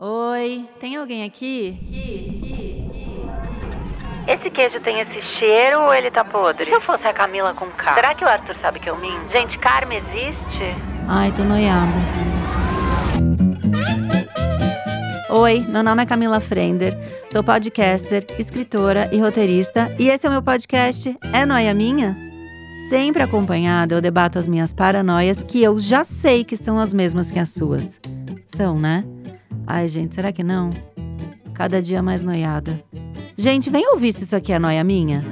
Oi, tem alguém aqui? Esse queijo tem esse cheiro ou ele tá podre? E se eu fosse a Camila com K? Será que o Arthur sabe que eu minto? Gente, karma existe? Ai, tô noiada. Oi, meu nome é Camila Frender, sou podcaster, escritora e roteirista, e esse é o meu podcast É Noia Minha? Sempre acompanhada, eu debato as minhas paranoias que eu já sei que são as mesmas que as suas. São, né? Ai, gente, será que não? Cada dia mais noiada. Gente, vem ouvir se isso aqui é noia minha.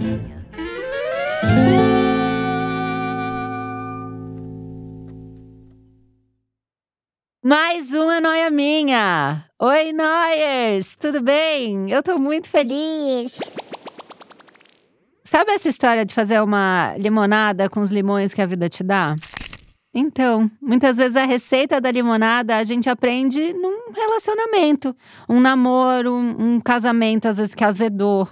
Mais uma noia minha! Oi, Noyers! Tudo bem? Eu tô muito feliz! Sabe essa história de fazer uma limonada com os limões que a vida te dá? Então, muitas vezes a receita da limonada a gente aprende num relacionamento, um namoro, um, um casamento, às vezes que azedou.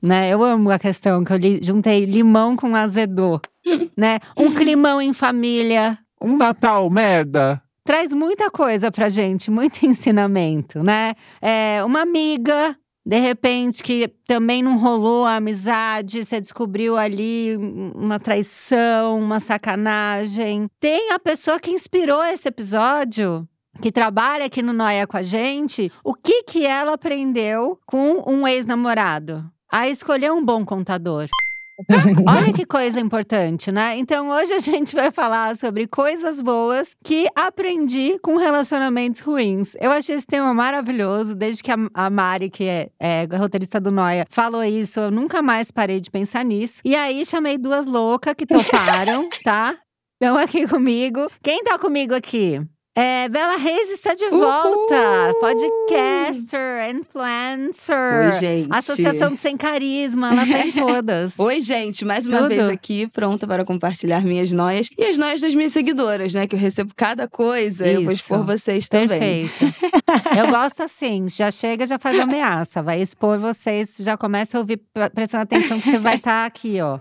Né? Eu amo a questão que eu li, juntei limão com azedou, né? Um climão em família. Um Natal merda. Traz muita coisa pra gente, muito ensinamento, né? É, uma amiga de repente, que também não rolou a amizade, você descobriu ali uma traição, uma sacanagem. Tem a pessoa que inspirou esse episódio, que trabalha aqui no Noia com a gente, o que que ela aprendeu com um ex-namorado? A escolher um bom contador. Olha que coisa importante, né? Então hoje a gente vai falar sobre coisas boas que aprendi com relacionamentos ruins. Eu achei esse tema maravilhoso, desde que a, Mari, que é, é roteirista do Noia, falou isso, eu nunca mais parei de pensar nisso. E aí chamei duas loucas que toparam, tá? Estão aqui comigo. Quem tá comigo aqui? É, Bela Reis está de volta! Uhul! Podcaster, influencer. Oi, gente. Associação do Sem Carisma, ela tá em todas. Oi, gente, mais uma Tudo? vez aqui, pronta para compartilhar minhas noias e as noias das minhas seguidoras, né? Que eu recebo cada coisa, Isso. eu vou expor vocês também. Perfeito. eu gosto assim, já chega, já faz ameaça, vai expor vocês, já começa a ouvir, prestando atenção que você vai estar tá aqui, ó.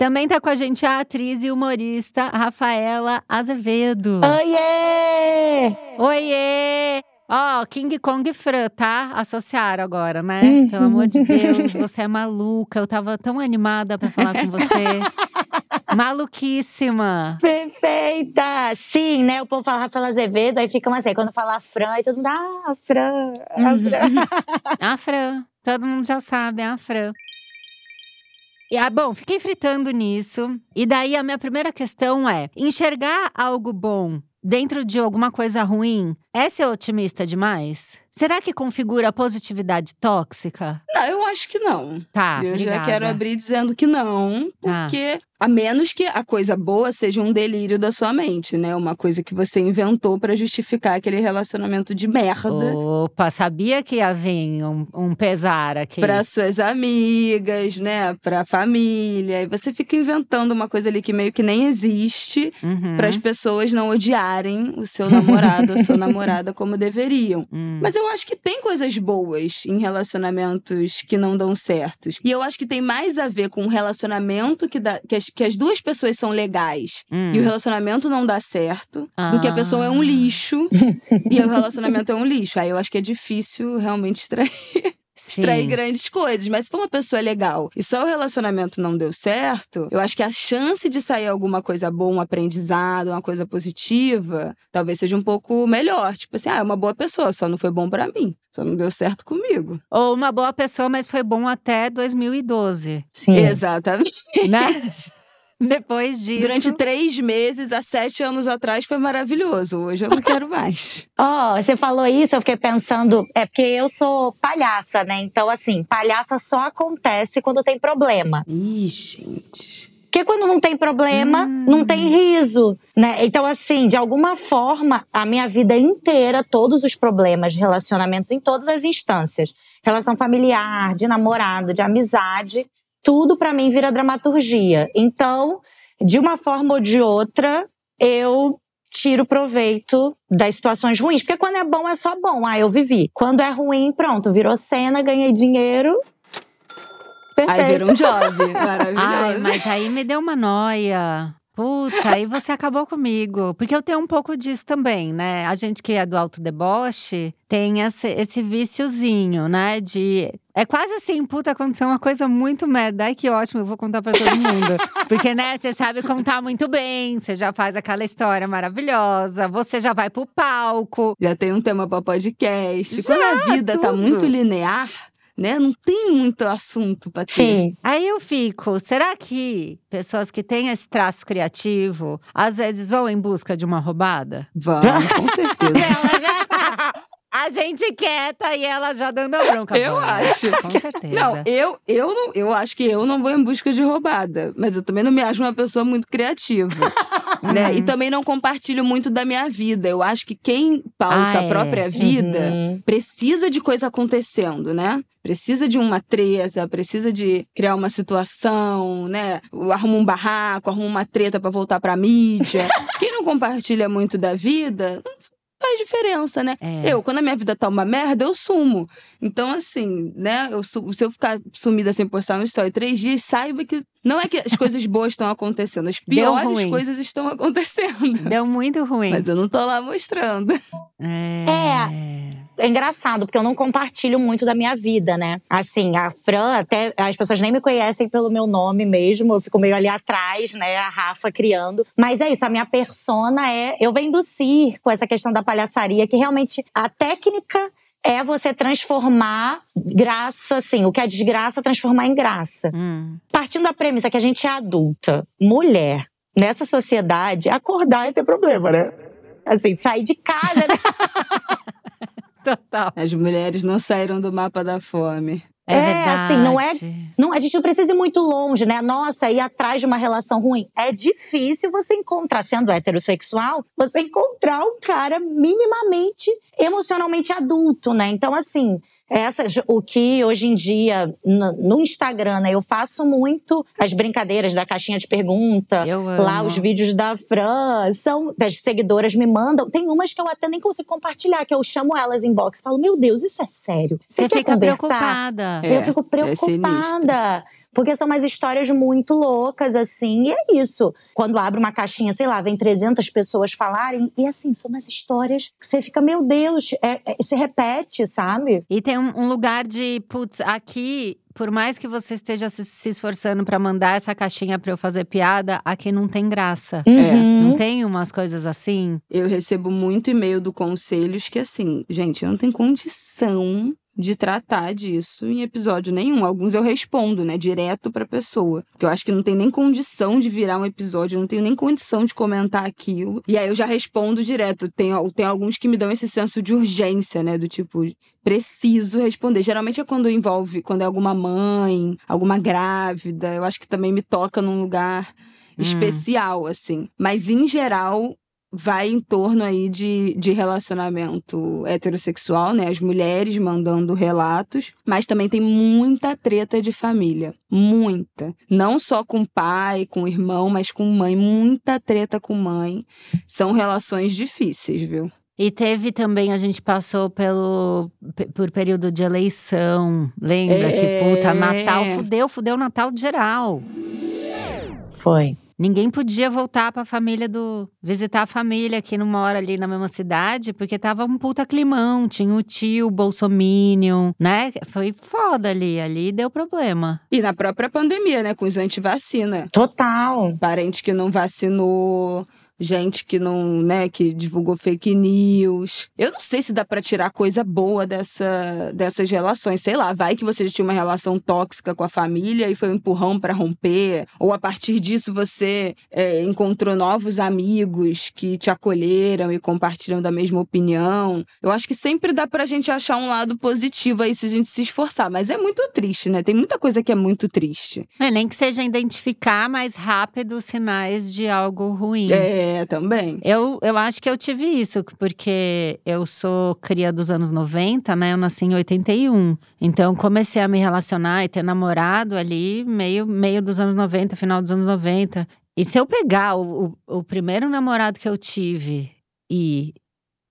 Também tá com a gente a atriz e humorista Rafaela Azevedo. Oiê! Oiê! Ó, oh, King Kong Fran, tá? Associaram agora, né? Uhum. Pelo amor de Deus, você é maluca. Eu tava tão animada pra falar com você. Maluquíssima. Perfeita! Sim, né? O povo fala Rafaela Azevedo, aí fica assim, quando fala Fran, aí todo mundo, ah, Fran, a Uhum. Fran. A Fran. Todo mundo já sabe, é a Fran. E, ah, bom, fiquei fritando nisso. E daí a minha primeira questão é: enxergar algo bom dentro de alguma coisa ruim é ser otimista demais? Será que configura positividade tóxica? Não, eu acho que não. Tá, eu obrigada. já quero abrir dizendo que não, Tá. porque a menos que a coisa boa seja um delírio da sua mente, né? Uma coisa que você inventou pra justificar aquele relacionamento de merda. Opa, sabia que ia vir um, um pesar aqui. Para suas amigas, né? Pra família. E você fica inventando uma coisa ali que meio que nem existe Uhum. para as pessoas não odiarem o seu namorado ou sua namorada como deveriam. Hum. Mas eu acho que tem coisas boas em relacionamentos que não dão certos. E eu acho que tem mais a ver com um relacionamento que, dá, que, as, que as duas pessoas são legais Hum. e o relacionamento não dá certo, do que a pessoa é um Ah. lixo e o relacionamento é um lixo. Aí eu acho que é difícil realmente extrair Sim. extrair grandes coisas. Mas se for uma pessoa legal e só o relacionamento não deu certo, eu acho que a chance de sair alguma coisa boa, um aprendizado, uma coisa positiva, talvez seja um pouco melhor. Tipo assim, ah, é uma boa pessoa, só não foi bom pra mim. Só não deu certo comigo. Ou uma boa pessoa, mas foi bom até 2012, Sim. Exatamente. né? Depois disso. Durante três meses, há sete anos atrás, foi maravilhoso. Hoje eu não quero mais. Ó, você falou isso, eu fiquei pensando, é porque eu sou palhaça, né? Então, assim, palhaça só acontece quando tem problema. Ih, gente. Porque quando não tem problema, Hum. não tem riso, né? Então, assim, de alguma forma, a minha vida inteira, todos os problemas relacionamentos em todas as instâncias, relação familiar, de namorado, de amizade, tudo pra mim vira dramaturgia. Então, de uma forma ou de outra, eu tiro proveito das situações ruins, porque quando é bom é só bom, ah, eu vivi. Quando é ruim, pronto, virou cena, ganhei dinheiro. Aí Perfeito. virou um job. Maravilhoso. Ai, mas aí me deu uma noia. Puta, aí você acabou comigo. Porque eu tenho um pouco disso também, né? A gente que é do autodeboche tem esse, esse viciozinho, né? De. É quase assim, puta, aconteceu uma coisa muito merda. Ai, que ótimo, eu vou contar pra todo mundo. Porque, né, você sabe contar muito bem, você já faz aquela história maravilhosa, você já vai pro palco. Já tem um tema pra podcast. Já, Quando a vida tá tudo. muito linear, né? Não tem muito assunto pra ter. Sim. Aí eu fico, será que pessoas que têm esse traço criativo, às vezes vão em busca de uma roubada? Vamos, com certeza. Ela já. A gente quieta e ela já dando a bronca. Eu Vamos, acho. Com certeza. Não, eu, eu, não, eu acho que eu não vou em busca de roubada. Mas eu também não me acho uma pessoa muito criativa. né? E também não compartilho muito da minha vida. Eu acho que quem pauta Ah, a é. própria vida Uhum. precisa de coisa acontecendo, né? Precisa de uma treta, precisa de criar uma situação, né? Arruma um barraco, arruma uma treta pra voltar pra mídia. Quem não compartilha muito da vida, não faz diferença, né? É. Eu, quando a minha vida tá uma merda, eu sumo. Então, assim, né? Eu, se eu ficar sumida sem postar um story três dias, saiba que não é que as coisas boas estão acontecendo, as piores coisas estão acontecendo. Deu muito ruim. Mas eu não tô lá mostrando. É. É engraçado, porque eu não compartilho muito da minha vida, né? Assim, a Fran, até as pessoas nem me conhecem pelo meu nome mesmo, eu fico meio ali atrás, né? A Rafa criando. Mas é isso, a minha persona é. Eu venho do circo, essa questão da palhaçaria, que realmente a técnica é você transformar graça, assim, o que é desgraça, transformar em graça. Hum. Partindo da premissa que a gente é adulta, mulher, nessa sociedade, acordar é ter problema, né? Assim, sair de casa, né? Total. As mulheres não saíram do mapa da fome. É, É, assim, não é- Não, a gente não precisa ir muito longe, né? Nossa, ir atrás de uma relação ruim. É difícil você encontrar, sendo heterossexual, você encontrar um cara minimamente emocionalmente adulto, né? Então, assim, essas, o que hoje em dia no, no Instagram, né, eu faço muito as brincadeiras da caixinha de pergunta. Eu amo. Lá os vídeos da Fran, são as seguidoras me mandam. Tem umas que eu até nem consigo compartilhar, que eu chamo elas em box, falo: "Meu Deus, isso é sério. Você, Você quer fica conversar?" preocupada. É, eu fico é preocupada. Porque são umas histórias muito loucas, assim. E é isso. Quando abre uma caixinha, sei lá, vem 300 pessoas falarem. E assim, são umas histórias que você fica, meu Deus, é, é, se repete, sabe? E tem um, um lugar de, putz, aqui, por mais que você esteja se, se esforçando pra mandar essa caixinha pra eu fazer piada, aqui não tem graça. Uhum. Não tem umas coisas assim? Eu recebo muito e-mail do Conselhos que, assim, gente, eu não tenho condição de tratar disso em episódio nenhum. Alguns eu respondo, né, direto pra pessoa. Porque eu acho que não tem nem condição de virar um episódio, eu não tenho nem condição de comentar aquilo. E aí eu já respondo direto. Tem, tem alguns que me dão esse senso de urgência, né, do tipo, preciso responder. Geralmente é quando envolve, quando é alguma mãe, alguma grávida. Eu acho que também me toca num lugar Hum. especial, assim. Mas em geral, vai em torno aí de, de relacionamento heterossexual, né? As mulheres mandando relatos, mas também tem muita treta de família. Muita. Não só com pai, com irmão, mas com mãe. Muita treta com mãe. São relações difíceis, viu? E teve também, a gente passou pelo, pe- por período de eleição. Lembra É. que, puta, Natal fudeu, fudeu o Natal de geral. Foi. Ninguém podia voltar pra família do. visitar a família que não mora ali na mesma cidade, porque tava um puta climão. Tinha o tio Bolsominion, né? Foi foda ali. Ali deu problema. E na própria pandemia, né? Com os antivacina. Total. Parente que não vacinou. Gente que não, né, que divulgou fake news. Eu não sei se dá pra tirar coisa boa dessa, dessas relações. Sei lá, vai que você já tinha uma relação tóxica com a família e foi um empurrão pra romper. Ou a partir disso você é, encontrou novos amigos que te acolheram e compartilham da mesma opinião. Eu acho que sempre dá pra gente achar um lado positivo aí se a gente se esforçar. Mas é muito triste, né? Tem muita coisa que é muito triste. É, nem que seja identificar mais rápido os sinais de algo ruim. É, também. Eu, eu acho que eu tive isso, porque eu sou cria dos anos 90, né? Eu nasci em 81. Então, comecei a me relacionar e ter namorado ali meio, meio dos anos 90, final dos anos 90. E se eu pegar o, o, o primeiro namorado que eu tive e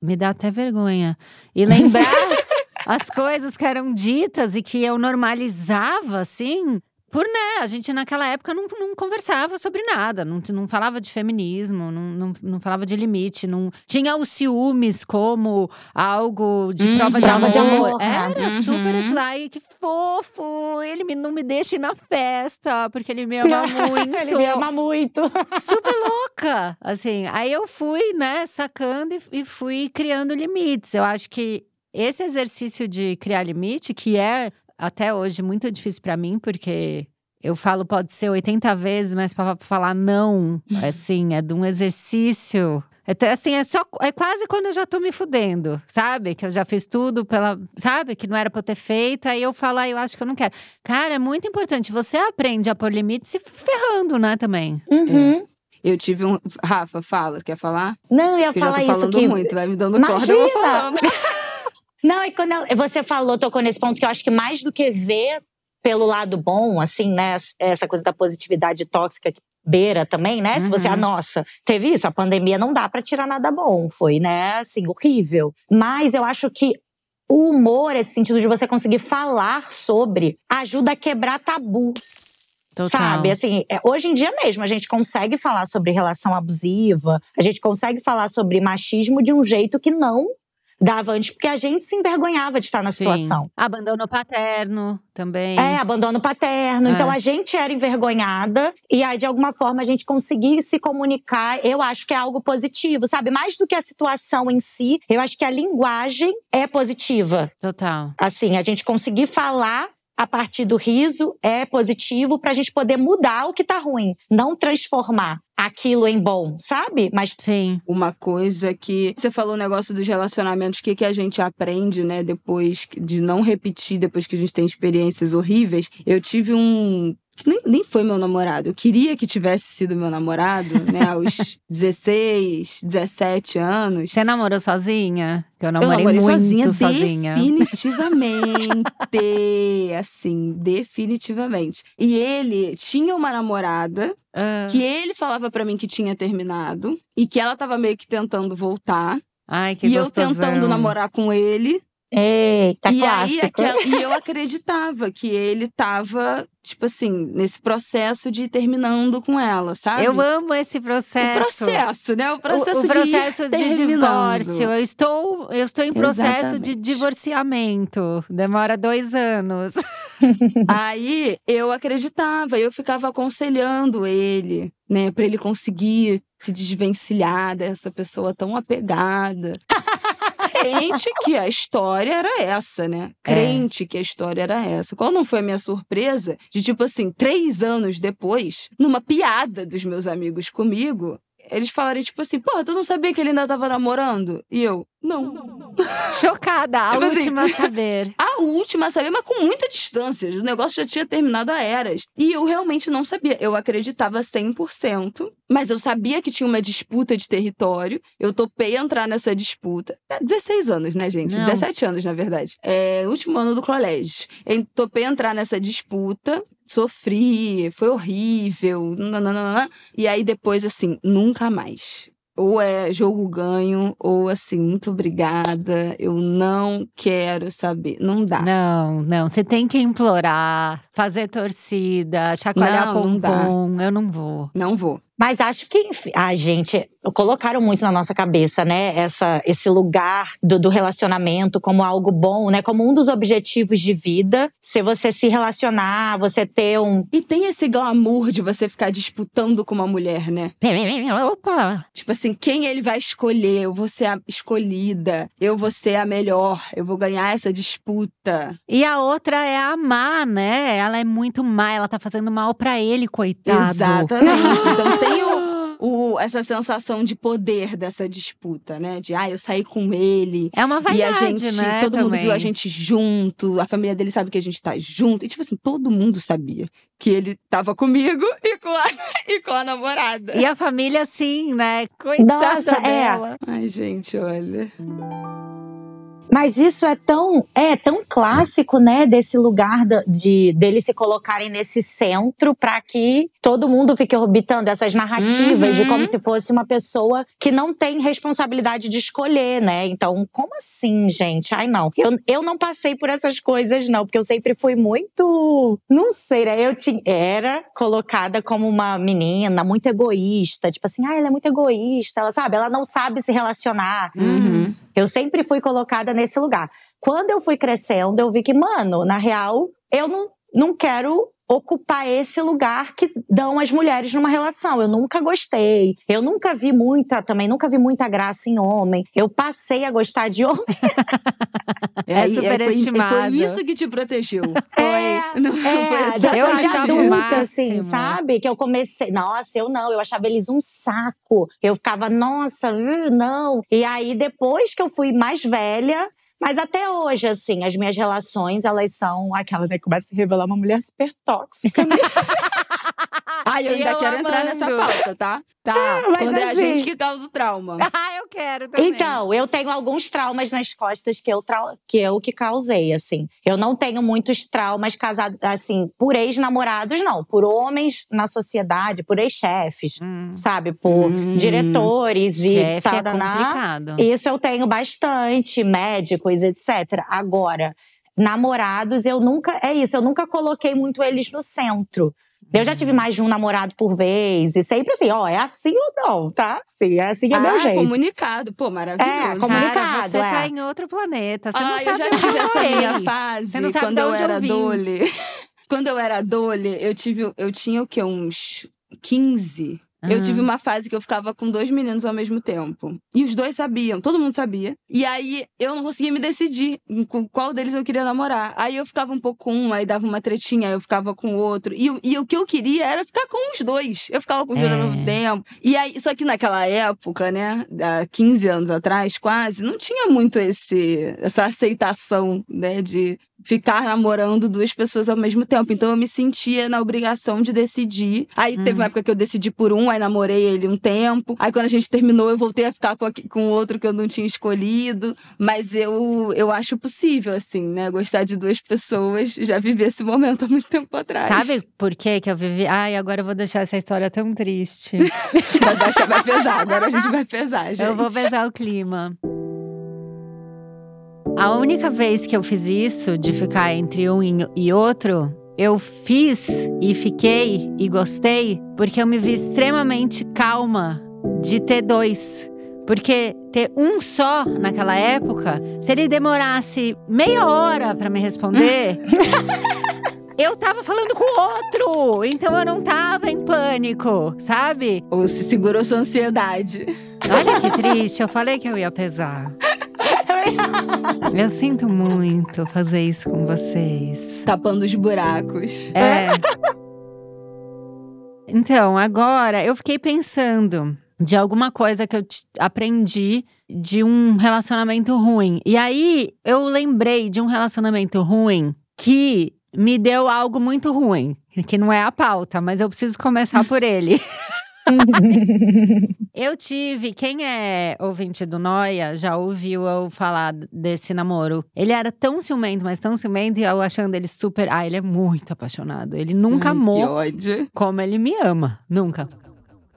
me dá até vergonha. E lembrar as coisas que eram ditas e que eu normalizava, assim. Por né, a gente naquela época não, não conversava sobre nada, não, não falava de feminismo, não, não, não falava de limite, não tinha os ciúmes como algo de Uhum. prova de amor. de amor? Era Uhum. super esse lá, e que fofo! Ele me, não me deixa ir na festa, porque ele me ama muito. Ele me ama muito. super louca, assim. Aí eu fui, né, sacando e, e fui criando limites. Eu acho que esse exercício de criar limite, que é até hoje muito difícil pra mim, porque eu falo pode ser 80 vezes, mas pra falar não, assim, é de um exercício. Até assim, é só é quase quando eu já tô me fudendo, sabe? Que eu já fiz tudo pela, sabe? Que não era pra eu ter feito, aí eu falo, ah, eu acho que eu não quero. Cara, é muito importante. Você aprende a pôr limites se ferrando, né, também. Uhum. Eu tive um. Rafa, fala, quer falar? Não, eu ia Porque eu já falar tô isso falando que muito, vai me dando corda, eu vou Imagina! falando. Não, e quando eu- você falou, tocou nesse ponto que eu acho que mais do que ver pelo lado bom, assim, né? Essa coisa da positividade tóxica que beira também, né? Se você, Uhum. ah, nossa, teve isso, a pandemia não dá pra tirar nada bom. Foi, né, assim, horrível. Mas eu acho que o humor, esse sentido de você conseguir falar sobre, ajuda a quebrar tabu. Total. Sabe, assim, é, hoje em dia mesmo a gente consegue falar sobre relação abusiva, a gente consegue falar sobre machismo de um jeito que não dava antes, porque a gente se envergonhava de estar na Sim. situação. Abandono paterno também. É, abandono paterno. É. Então a gente era envergonhada e aí, de alguma forma, a gente conseguir se comunicar, eu acho que é algo positivo, sabe? Mais do que a situação em si, eu acho que a linguagem é positiva. Total. Assim, a gente conseguir falar a partir do riso é positivo pra gente poder mudar o que tá ruim, não transformar aquilo em bom, sabe? Mas Sim. Uma coisa que. Você falou o negócio dos relacionamentos, o que, que a gente aprende, né, depois de não repetir, depois que a gente tem experiências horríveis. Eu tive um. Que Nem, nem foi meu namorado. Eu queria que tivesse sido meu namorado, né, aos 16, 17 anos. Você namorou sozinha? Eu Eu namorei, namorei muito sozinha, sozinha. definitivamente. assim, definitivamente. E ele tinha uma namorada Ah. que ele falava pra mim que tinha terminado e que ela tava meio que tentando voltar. Ai, que e eu gostosão. tentando namorar com ele. Eita, e aí clássico. aquela- e eu acreditava que ele tava, tipo assim, nesse processo de ir terminando com ela, sabe? Eu amo esse o processo. processo, né? O processo, o, o processo de, de, divórcio. Eu estou, eu estou em processo de Exatamente. divorciamento. Demora dois anos. Aí eu acreditava, eu ficava aconselhando ele, né, Pra ele conseguir se desvencilhar dessa pessoa tão apegada. Crente que a história era essa, né? Crente que a história era essa. Qual não foi a minha surpresa de, tipo assim, três anos depois, numa piada dos meus amigos comigo, eles falarem, tipo assim, porra, tu não sabia que ele ainda tava namorando? E eu, não. Chocada, a Tipo assim, última a saber. A última a saber, mas com muita distância. O negócio já tinha terminado há eras. E eu realmente não sabia. Eu acreditava 100%, mas eu sabia que tinha uma disputa de território. Eu topei entrar nessa disputa. É, 16 anos, né, gente? Não. 17 anos, na verdade. É, último ano do colégio. Eu topei entrar nessa disputa. Sofri, foi horrível. nananana. E aí depois, assim, nunca mais. Ou é jogo ganho, ou assim, muito obrigada. Eu não quero saber. Não dá. Não, não. Você tem que implorar, fazer torcida, chacoalhar Não, não pompom. Eu não vou. Não vou. Mas acho que, enfim, a gente colocaram muito na nossa cabeça, né? Essa, esse lugar do, do relacionamento como algo bom, né? Como um dos objetivos de vida. Se você se relacionar, você ter um. E tem esse glamour de você ficar disputando com uma mulher, né? Opa! Tipo assim, quem ele vai escolher? Eu vou ser a escolhida. Eu vou ser a melhor. Eu vou ganhar essa disputa. E a outra é a má, né? Ela é muito má, ela tá fazendo mal pra ele, coitado. Exatamente. Então tem o, o- essa sensação de poder dessa disputa, né? De, ah, eu saí com ele. É uma vaidade, e a gente, né? todo mundo também. viu a gente junto, a família dele sabe que a gente tá junto. E, tipo assim, todo mundo sabia que ele tava comigo e com a, e com a namorada. E a família, sim, né? Coitada Nossa, é. dela. Ai, gente, olha. Mas isso é tão, é tão clássico, né, desse lugar da- de deles se colocarem nesse centro para que todo mundo fique orbitando essas narrativas de Uhum. como se fosse uma pessoa que não tem responsabilidade de escolher, né? Então, como assim, gente? Ai, não. Eu, eu não passei por essas coisas, não, porque eu sempre fui muito. Não sei, né? Eu tinha, era colocada como uma menina muito egoísta. Tipo assim, ah, ela é muito egoísta, ela sabe? Ela não sabe se relacionar. Uhum. Eu sempre fui colocada nesse lugar. Quando eu fui crescendo, eu vi que, mano, na real, eu não, não quero ocupar esse lugar que dão as mulheres numa relação. Eu nunca gostei. Eu nunca vi muita, também nunca vi muita graça em homem. Eu passei a gostar de homem. É aí- superestimado. Foi, foi isso que te protegeu. É, Foi. Não, foi É, exatamente Eu isso. adulta, assim, sabe? Que eu comecei. Nossa, eu não, eu achava eles um saco. Eu ficava, nossa, uh, não. E aí, depois que eu fui mais velha. Mas até hoje, assim, as minhas relações, elas são aquela, né? Começa a se revelar uma mulher super tóxica. né? Ai, eu ainda Eu quero entrar nessa amando. pauta, tá? Tá. Mas Quando é a assim- gente que causa o trauma. Ah, eu quero também. Então, eu tenho alguns traumas nas costas que eu, trau- que eu que causei, assim. Eu não tenho muitos traumas casados, assim, por ex-namorados, não. Por homens na sociedade, por ex-chefes, Hum, sabe? Por Hum. diretores e é tadaná. complicado. Isso eu tenho bastante, médicos, etc. Agora, namorados, eu nunca. É isso, eu nunca coloquei muito eles no centro. Eu já tive mais de um namorado por vez, e sempre assim, ó, é assim ou não, tá? Sim, é assim é ah, meu jeito. comunicado. Pô, maravilhoso. É, comunicado. Cara, você é. tá em outro planeta. Você ah, não eu sabe já onde tive eu essa minha fase Você não sabe quando de eu onde eu era vim. dole. quando eu era dole, eu tive, eu tinha o quê? Uns 15. Eu Ah. tive uma fase que eu ficava com dois meninos ao mesmo tempo. E os dois sabiam, todo mundo sabia. E aí eu não conseguia me decidir com qual deles eu queria namorar. Aí eu ficava um pouco com um, aí dava uma tretinha, aí eu ficava com o outro. E, o- e o que eu queria era ficar com os dois. Eu ficava com os dois ao É. mesmo tempo. E aí, só que naquela época, né, há 15 anos atrás, quase, não tinha muito esse, essa aceitação, né, de ficar namorando duas pessoas ao mesmo tempo. Então eu me sentia na obrigação de decidir. Aí teve uma época que eu decidi por um, aí namorei ele um tempo. Aí quando a gente terminou, eu voltei a ficar com, aque- com outro que eu não tinha escolhido. Mas eu, eu acho possível, assim, né? Gostar de duas pessoas. Já vivi esse momento há muito tempo atrás. Sabe por que que eu vivi? Ai, agora eu vou deixar essa história tão triste. Vai, baixar, vai pesar. Agora a gente vai pesar, gente. Eu vou pesar o clima. A única vez que eu fiz isso, de ficar entre um e- outro, eu fiz e fiquei e gostei porque eu me vi extremamente calma de ter dois. Porque ter um só naquela época, se ele demorasse meia hora pra me responder, eu tava falando com o outro. Então eu não tava em pânico, sabe? Ou se segurou sua ansiedade. Olha que triste, eu falei que eu ia pesar. Eu sinto muito fazer isso com vocês. Tapando os buracos. É. Então, agora eu fiquei pensando de alguma coisa que eu aprendi de um relacionamento ruim. E aí eu lembrei de um relacionamento ruim que me deu algo muito ruim, que não é a pauta, mas eu preciso começar por ele. Eu tive, quem é ouvinte do Noia já ouviu eu falar desse namoro. Ele era tão ciumento, mas tão ciumento, e eu achando ele super. Ah, ele é muito apaixonado. Ele nunca Ai, amou como ele me ama. Nunca.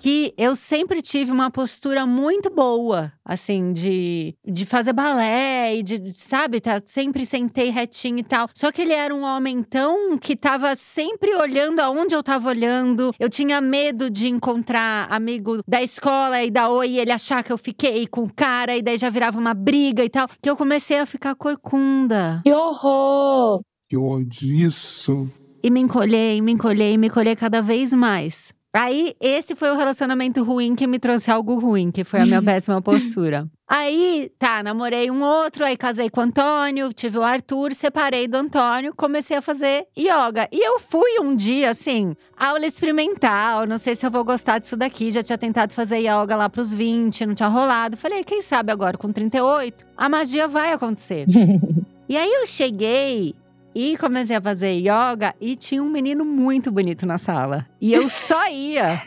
Que eu sempre tive uma postura muito boa, assim, de, de fazer balé e de, sabe, tá, sempre sentei retinho e tal. Só que ele era um homem tão que tava sempre olhando aonde eu tava olhando. Eu tinha medo de encontrar amigo da escola e dar oi e ele achar que eu fiquei com o cara e daí já virava uma briga e tal. Que eu comecei a ficar corcunda. Que horror! Que ódio isso. E me encolhei, me encolhei, me encolhei cada vez mais. Aí, esse foi o relacionamento ruim que me trouxe algo ruim, que foi a minha péssima postura. Aí, tá, namorei um outro, aí casei com o Antônio, tive o Arthur, separei do Antônio, comecei a fazer yoga. E eu fui um dia, assim, aula experimental, não sei se eu vou gostar disso daqui. Já tinha tentado fazer yoga lá pros 20, não tinha rolado. Falei, quem sabe agora com 38, a magia vai acontecer. e aí eu cheguei e comecei a fazer yoga e tinha um menino muito bonito na sala. E eu só ia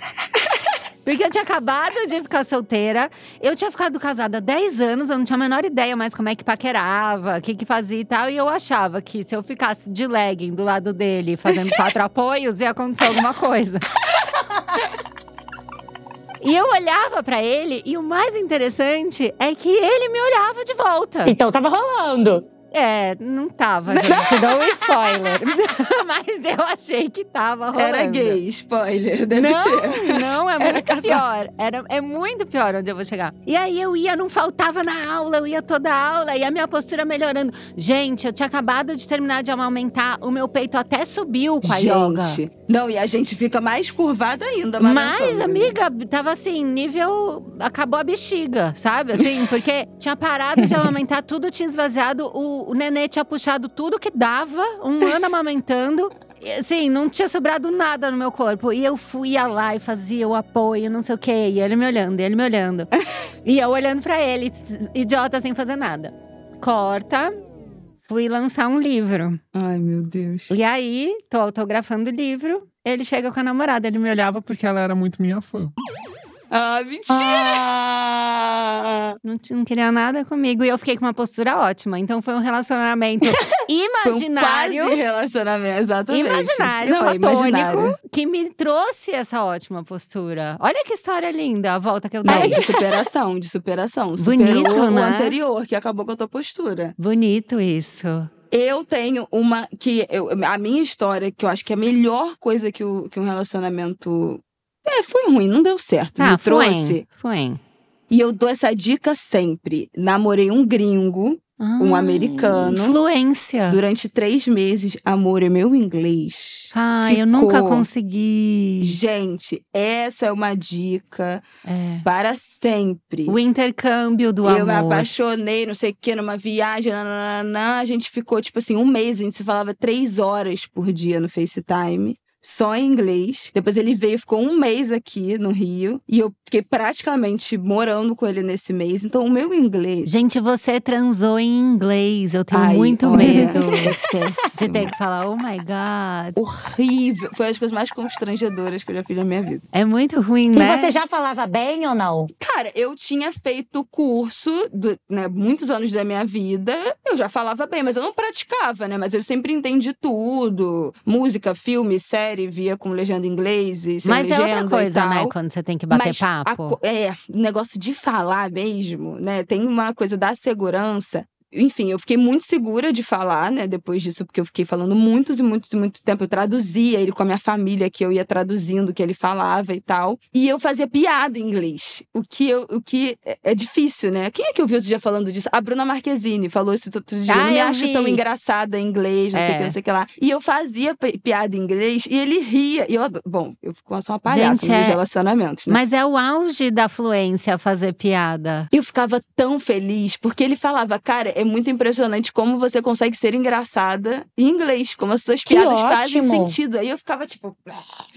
Porque eu tinha acabado de ficar solteira, eu tinha ficado casada há 10 anos, eu não tinha a menor ideia mais como é que paquerava, o que que fazia e tal. E eu achava que se eu ficasse de legging do lado dele, fazendo quatro apoios, ia acontecer alguma coisa. E eu olhava pra ele, e o mais interessante é que ele me olhava de volta. Então tava rolando. É, não tava, gente. Dou um spoiler. Mas eu achei que tava rolando. Era gay, spoiler, deve não, ser. não, é muito pior. Era, é muito pior onde eu vou chegar. E aí eu ia, não faltava na aula, eu ia toda aula e a minha postura melhorando. Gente, eu tinha acabado de terminar de amamentar, o meu peito até subiu com a yoga. Gente, não, e a gente fica mais curvada ainda, Mas, amiga, tava assim, nível. Acabou a bexiga, sabe? Assim, porque tinha parado de amamentar, tudo tinha esvaziado, o, o nenê tinha puxado tudo que dava, um ano amamentando. Assim, não tinha sobrado nada no meu corpo. E eu fui ia lá e fazia o apoio, não sei o quê. E ele me olhando, e ele me olhando. e eu olhando pra ele, idiota sem fazer nada. Corta. Fui lançar um livro. Ai, meu Deus. E aí, tô autografando o livro. Ele chega com a namorada, ele me olhava Porque ela era muito minha fã. Ah, mentira! Ah, não, não queria nada comigo. E eu fiquei com uma postura ótima. Então foi um relacionamento imaginário. Foi um quase relacionamento, exatamente. Imaginário, Não, é platônico, imaginário. que me trouxe essa ótima postura. Olha que história linda, a volta que eu dei. Não, de superação, de superação. Bonito, Superou o né? anterior, que acabou com a tua postura. Bonito isso. Eu tenho uma que eu- a minha história que eu acho que é a melhor coisa que, o, que um relacionamento é, foi ruim, não deu certo. Tá, me trouxe. foi. Foi. E eu dou essa dica sempre. Namorei um gringo Um americano. Influência. durante três meses. Amor, é meu inglês. Ai, eu nunca consegui. Gente, essa é uma dica É. para sempre. O intercâmbio do eu me amor. apaixonei, não sei o que, numa viagem, nananana. a gente ficou, tipo assim, um mês, a gente se falava três horas por dia no FaceTime. Só em inglês. Depois ele veio, ficou um mês aqui no Rio. E eu fiquei praticamente morando com ele nesse mês. Então, o meu inglês. Gente, você transou em inglês. Eu tenho Ai, muito olha, medo é de ter que falar, oh my God. Horrível. Foi as coisas mais constrangedoras que eu já fiz na minha vida. É muito ruim, E né? você já falava bem ou não? Cara, eu tinha feito curso, do, né, muitos anos da minha vida, eu já falava bem, mas eu não praticava, né? Mas eu sempre entendi tudo. Música, filme, série, via com legenda em inglês e sem Mas é legenda outra e coisa, né? Quando você tem que bater Mas a papo. co- é, o negócio de falar mesmo, né? Tem uma coisa da segurança. Enfim, eu fiquei muito segura de falar, né? Depois disso, porque eu fiquei falando muitos e muitos e muito tempo. Eu traduzia ele com a minha família, que eu ia traduzindo o que ele falava e tal. E eu fazia piada em inglês. O que, eu, o que é- é difícil, né? Quem é que eu vi outro dia falando disso? A Bruna Marquezine falou isso outro dia. eu Ah, não me eu acho tão engraçada em inglês, não sei o É. que, não sei o que lá. E eu fazia pi- piada em inglês e ele ria. E eu, bom, eu fico só uma palhaça Gente, nos é- relacionamentos, né? Mas é o auge da fluência fazer piada. Eu ficava tão feliz, porque ele falava, cara, é muito impressionante como você consegue ser engraçada em inglês, como as suas Que piadas fazem ótimo. sentido. Aí eu ficava tipo,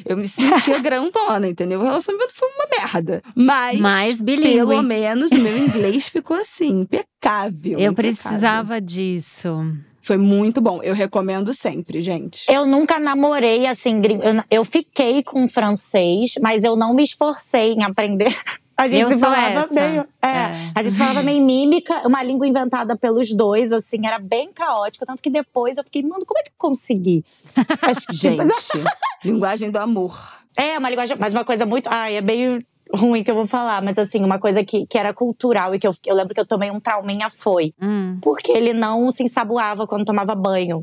eu me sentia grandona, entendeu? O relacionamento foi uma merda. Mas, Mais bilíngue. pelo menos, o meu inglês ficou assim, impecável. Eu impecável. precisava disso. Foi muito bom. Eu recomendo sempre, gente. Eu nunca namorei assim, gringo. Eu, eu fiquei com francês, mas eu não me esforcei em aprender. A gente Eu falava essa. meio. É, É. A gente falava meio mímica, uma língua inventada pelos dois, assim, era bem caótico. Tanto que depois eu fiquei, mano, como é que eu consegui? Tipo, Gente, linguagem do amor. É, uma linguagem, mas uma coisa muito. Ai, é meio ruim que eu vou falar, mas assim, uma coisa que, que era cultural e que eu, eu lembro que eu tomei um trauminha foi. Hum. Porque ele não se ensaboava quando tomava banho.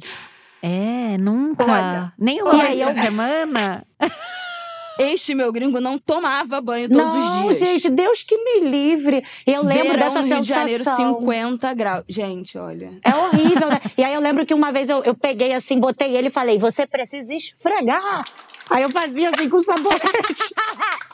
É, nunca. Olha, Nem uma vez por semana. Este meu gringo não tomava banho todos não, os dias. gente, Deus que me livre. Eu lembro Verão dessa no Rio de Janeiro, sensação. 50 graus. Gente, olha. É horrível, né? E aí eu lembro que uma vez eu, eu peguei assim, botei ele e falei: você precisa esfregar. Aí eu fazia assim com sabonete.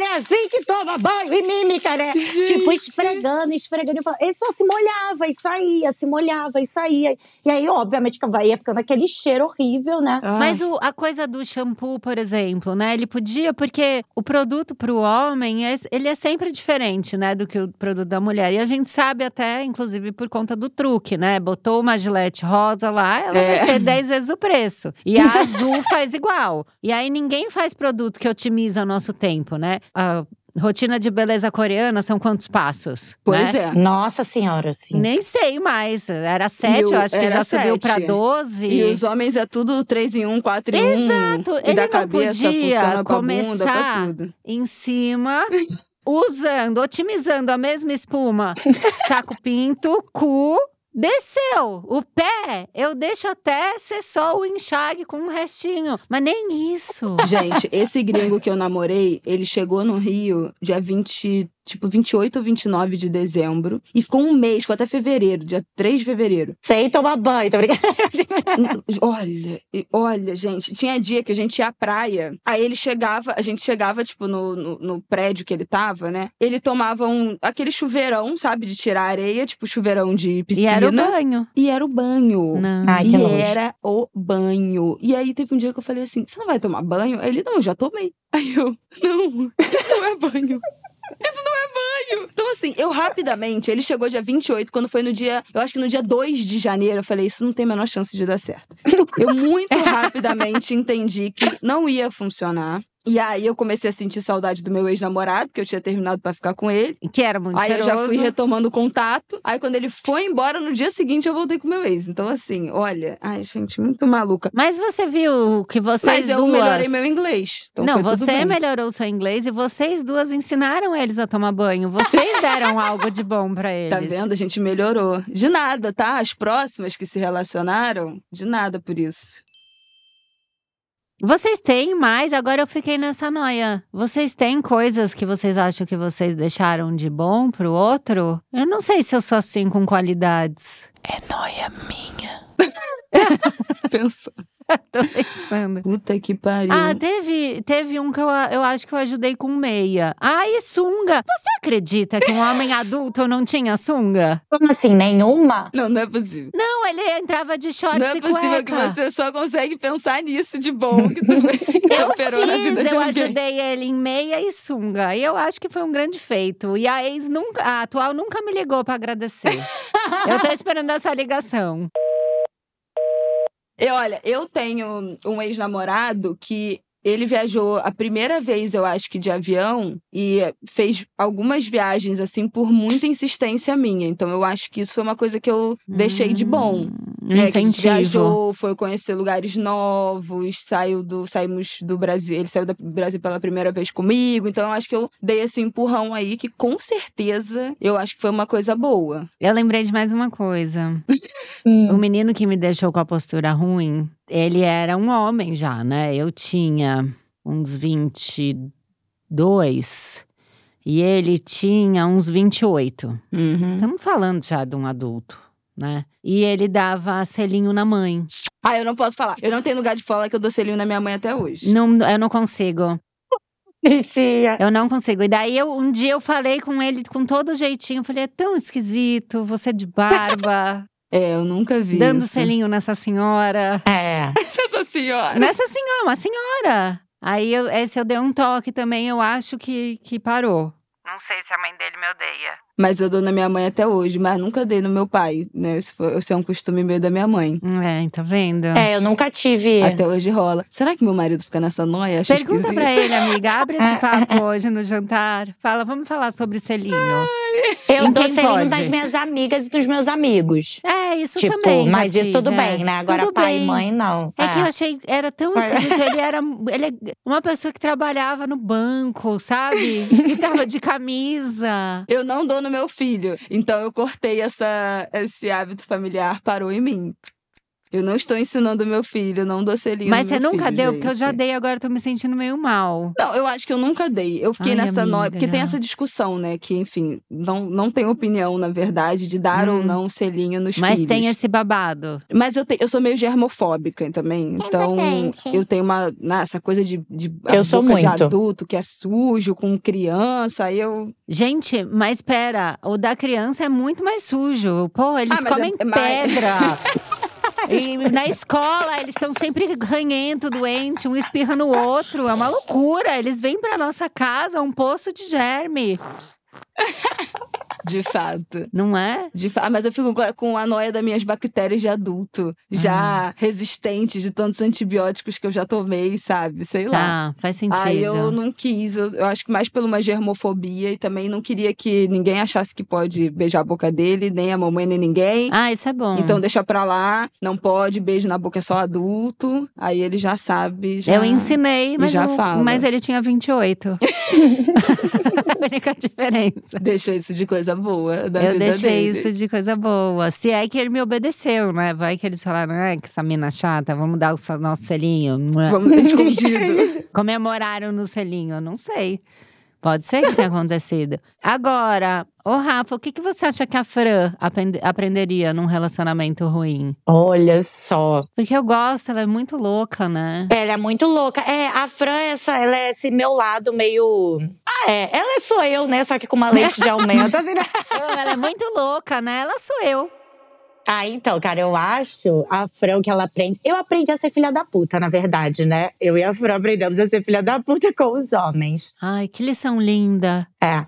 É assim que toma banho e mímica, né? Tipo, esfregando, esfregando. Ele só se molhava e saía, se molhava e saía. E aí, obviamente, ia ficando aquele cheiro horrível, né? Ah. Mas o- a coisa do shampoo, por exemplo, né? Ele podia, porque o produto pro homem, é- ele é sempre diferente, né? Do que o produto da mulher. E a gente sabe até, inclusive, por conta do truque, né? Botou uma gilete rosa lá, ela É. vai ser 10 vezes o preço. E a azul faz igual. E aí ninguém faz produto que otimiza o nosso tempo, né? A rotina de beleza coreana são quantos passos? Pois né? é. Nossa senhora, assim. Nem sei mais. Era sete, o- eu acho que já subiu pra sete. 12. E os homens é tudo 3 em 1, 4 em 1. Exato. E Ele da não cabeça podia bunda, começar tudo. em cima, usando, otimizando a mesma espuma. Saco pinto, cu, desceu. O pé, eu deixo até ser só o enxague com um restinho. Mas nem isso. Gente, esse gringo que eu namorei, ele chegou no Rio dia 20, tipo 28 ou 29 de dezembro. E ficou um mês, ficou até fevereiro, dia 3 de fevereiro. Sem tomar banho, tá brincando? Olha, e- olha, gente, tinha dia que a gente ia à praia, aí ele chegava, a gente chegava, tipo, no, no, no prédio que ele tava, né? Ele tomava um, aquele chuveirão, sabe, de tirar areia, tipo chuveirão de E piscina. era o banho. E era o banho. Não. Ai, que e nojo. era o banho. E aí teve um dia que eu falei assim: você não vai tomar banho? Aí ele, não, eu já tomei. Aí eu, não, isso não é banho. Isso não é banho. Então, assim, eu rapidamente, ele chegou dia 28, quando foi no dia, eu acho que no dia 2 de janeiro, eu falei, isso não tem a menor chance de dar certo. Eu muito rapidamente entendi que não ia funcionar. E aí eu comecei a sentir saudade do meu ex-namorado, que eu tinha terminado pra ficar com ele. Que era muito Aí eu cheiroso. já fui retomando o contato. Aí quando ele foi embora, no dia seguinte eu voltei com o meu ex. Então, assim, olha, ai, gente, muito maluca. Mas você viu que vocês Mas eu duas… melhorei meu inglês. Então não, você melhorou seu inglês e vocês duas ensinaram eles a tomar banho. Vocês deram algo de bom pra eles. Tá vendo? A gente melhorou. De nada, tá? As próximas que se relacionaram, de nada por isso. Vocês têm mais, agora eu fiquei nessa noia. Vocês têm coisas que vocês acham que vocês deixaram de bom pro outro? Eu não sei se eu sou assim com qualidades. É noia minha. Pensa. Tô pensando. Puta que pariu. Ah, teve, teve um que eu, eu acho que eu ajudei com meia. Ah, e sunga. Você acredita que um homem adulto não tinha sunga? Como assim, nenhuma? Não, não é possível. Não, ele entrava de shorts Não é e possível que você só consegue pensar nisso de bom. Que Eu operou na vida fiz, de eu alguém. ajudei ele em meia e sunga. E eu acho que foi um grande feito. E a ex nunca, a atual nunca me ligou pra agradecer. eu tô esperando essa ligação. E olha, eu tenho um ex-namorado que ele viajou a primeira vez, eu acho que de avião, e fez algumas viagens, assim, por muita insistência minha. Então eu acho que isso foi uma coisa que eu deixei de bom. Um? Que a gente incentivo. viajou, foi conhecer lugares novos, saiu do, saímos do Brasil. Ele saiu do Brasil pela primeira vez comigo. Então eu acho que eu dei esse empurrão aí, que com certeza eu acho que foi uma coisa boa. Eu lembrei de mais uma coisa. Hum. O menino que me deixou com a postura ruim, ele era um homem já, né? Eu tinha uns 22 e ele tinha uns 28. Uhum. Estamos falando já de um adulto, né? E ele dava selinho na mãe. Ah, eu não posso falar. Eu não tenho lugar de fala que eu dou selinho na minha mãe até hoje. Não, eu não consigo. Tia. Eu não consigo. E daí eu, um dia eu falei com ele com todo jeitinho. Falei, é tão esquisito, você de barba, É, eu nunca vi. dando isso. selinho nessa senhora. É. Essa senhora. Nessa senhora, uma senhora. Aí eu, esse eu dei um toque também, eu acho que, que parou. Não sei se a mãe dele me odeia. Mas eu dou na minha mãe até hoje, mas nunca dei no meu pai, né? Isso, foi, isso é um costume meio da minha mãe. É, tá vendo? É, eu nunca tive. Até hoje rola. Será que meu marido fica nessa noia? Acha Pergunta esquisito? pra ele, amiga. Abre esse papo hoje no jantar. Fala, vamos falar sobre selinho. Eu Em dou selinho pode? das minhas amigas e dos meus amigos. É, isso tipo, também. já mas isso tudo tive, bem, é. né? Agora Tudo pai bem. e mãe, não. É que eu achei, era tão É. esquisito. Ele era ele é uma pessoa que trabalhava no banco, sabe? Que tava de camisa. Eu não dou no meu filho. Então eu cortei essa, esse hábito familiar, parou em mim. Eu não estou ensinando meu filho, não dou selinho Mas no você meu nunca filho, deu? Porque eu já gente. dei, agora eu tô me sentindo meio mal. Não, eu acho que eu nunca dei. Eu fiquei Ai, nessa amiga, Porque tem essa discussão, né? Que, enfim, não, não tem opinião, na verdade, de dar ou Hum. não selinho nos Mas filhos. tem esse babado. Mas eu, te- eu sou meio germofóbica também. É então, importante. eu tenho uma. né, essa coisa de, de Eu a sou boca de muito. adulto que é sujo, com criança. Aí eu. Gente, mas pera, o da criança é muito mais sujo. Pô, eles Ah, mas é- comem é pedra. E na escola, eles estão sempre ranhento, doente, um espirra no outro. É uma loucura. Eles vêm pra nossa casa, um poço de germe. De fato. Não é? De fa... Mas eu fico com- a noia das minhas bactérias de adulto. Ah. Já resistentes de tantos antibióticos que eu já tomei, sabe? Sei lá. Tá, faz sentido. Aí eu não quis, eu, eu acho que mais por uma germofobia e também não queria que ninguém achasse que pode beijar a boca dele, nem a mamãe, nem ninguém. Ah, isso é bom. Então deixa pra lá, não pode, beijo na boca é só adulto. Aí ele já sabe. Já... Eu ensinei, mas, já fala. mas ele tinha 28. a única diferença. Deixou isso de coisa boa da eu vida deixei dele. isso de coisa boa. Se é que ele me obedeceu, né? Vai que eles falaram, ah, que essa mina chata, vamos dar o so- nosso selinho. Vamos escondido. Comemoraram no selinho, eu não sei. Pode ser que tenha acontecido. Agora, ô Rafa, o que, que você acha que a Fran aprende- aprenderia num relacionamento ruim? Olha só. Porque eu gosto, ela é muito louca, né? Ela é muito louca. É, a Fran, essa, ela é esse meu lado meio. Ah, é. Ela sou eu, né? Só que com uma lente de aumento. assim, né? Ela é muito louca, né? Ela sou eu. Ah, então, cara, eu acho a Fran que ela aprende. Eu aprendi a ser filha da puta, na verdade, né? Eu e a Fran aprendemos a ser filha da puta com os homens. Ai, que lição linda. É.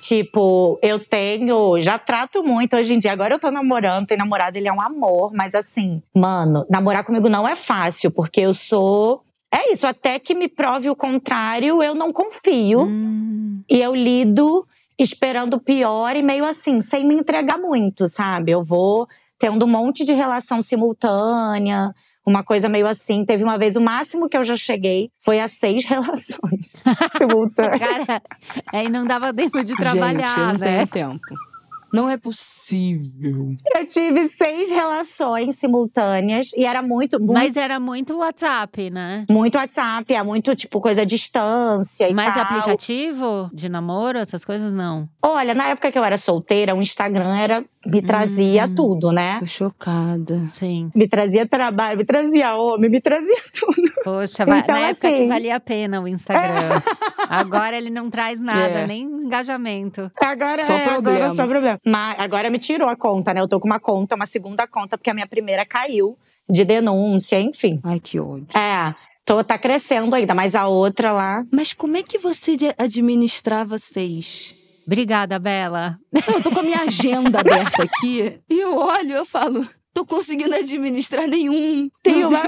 Tipo, eu tenho. Já trato muito hoje em dia. Agora eu tô namorando, tenho namorado, ele é um amor. Mas assim, mano, namorar comigo não é fácil, porque eu sou. É isso, até que me prove o contrário, eu não confio. Hum, E eu lido esperando o pior e meio assim, sem me entregar muito, sabe? Eu vou tendo um monte de relação simultânea, uma coisa meio assim. Teve uma vez, o máximo que eu já cheguei foi a seis relações simultâneas. cara, aí não dava tempo de Gente, eu trabalhar, não né? tenho tempo. Não é possível. Eu tive seis relações simultâneas e era muito, muito, Mas era muito WhatsApp, né? muito WhatsApp, é muito tipo coisa à distância e Mas tal. aplicativo de namoro, essas coisas não. Olha, na época que eu era solteira, o Instagram era me trazia Hum. tudo, né? Tô chocada. Sim. Me trazia trabalho, me trazia homem, me trazia tudo. Poxa, Então, na época que assim- valia a pena o Instagram. Agora ele não traz nada, É. nem engajamento. Agora Só é, problema. Agora, só problema. Mas agora me tirou a conta, né? Eu tô com uma conta, uma segunda conta, porque a minha primeira caiu de denúncia, enfim. Ai, que ódio. É, tô, tá crescendo ainda, mas a outra lá. Mas como é que você administrava seis? Obrigada, Bela. Eu tô com a minha agenda aberta aqui e eu olho e eu falo, tô conseguindo administrar nenhum. Tem uma,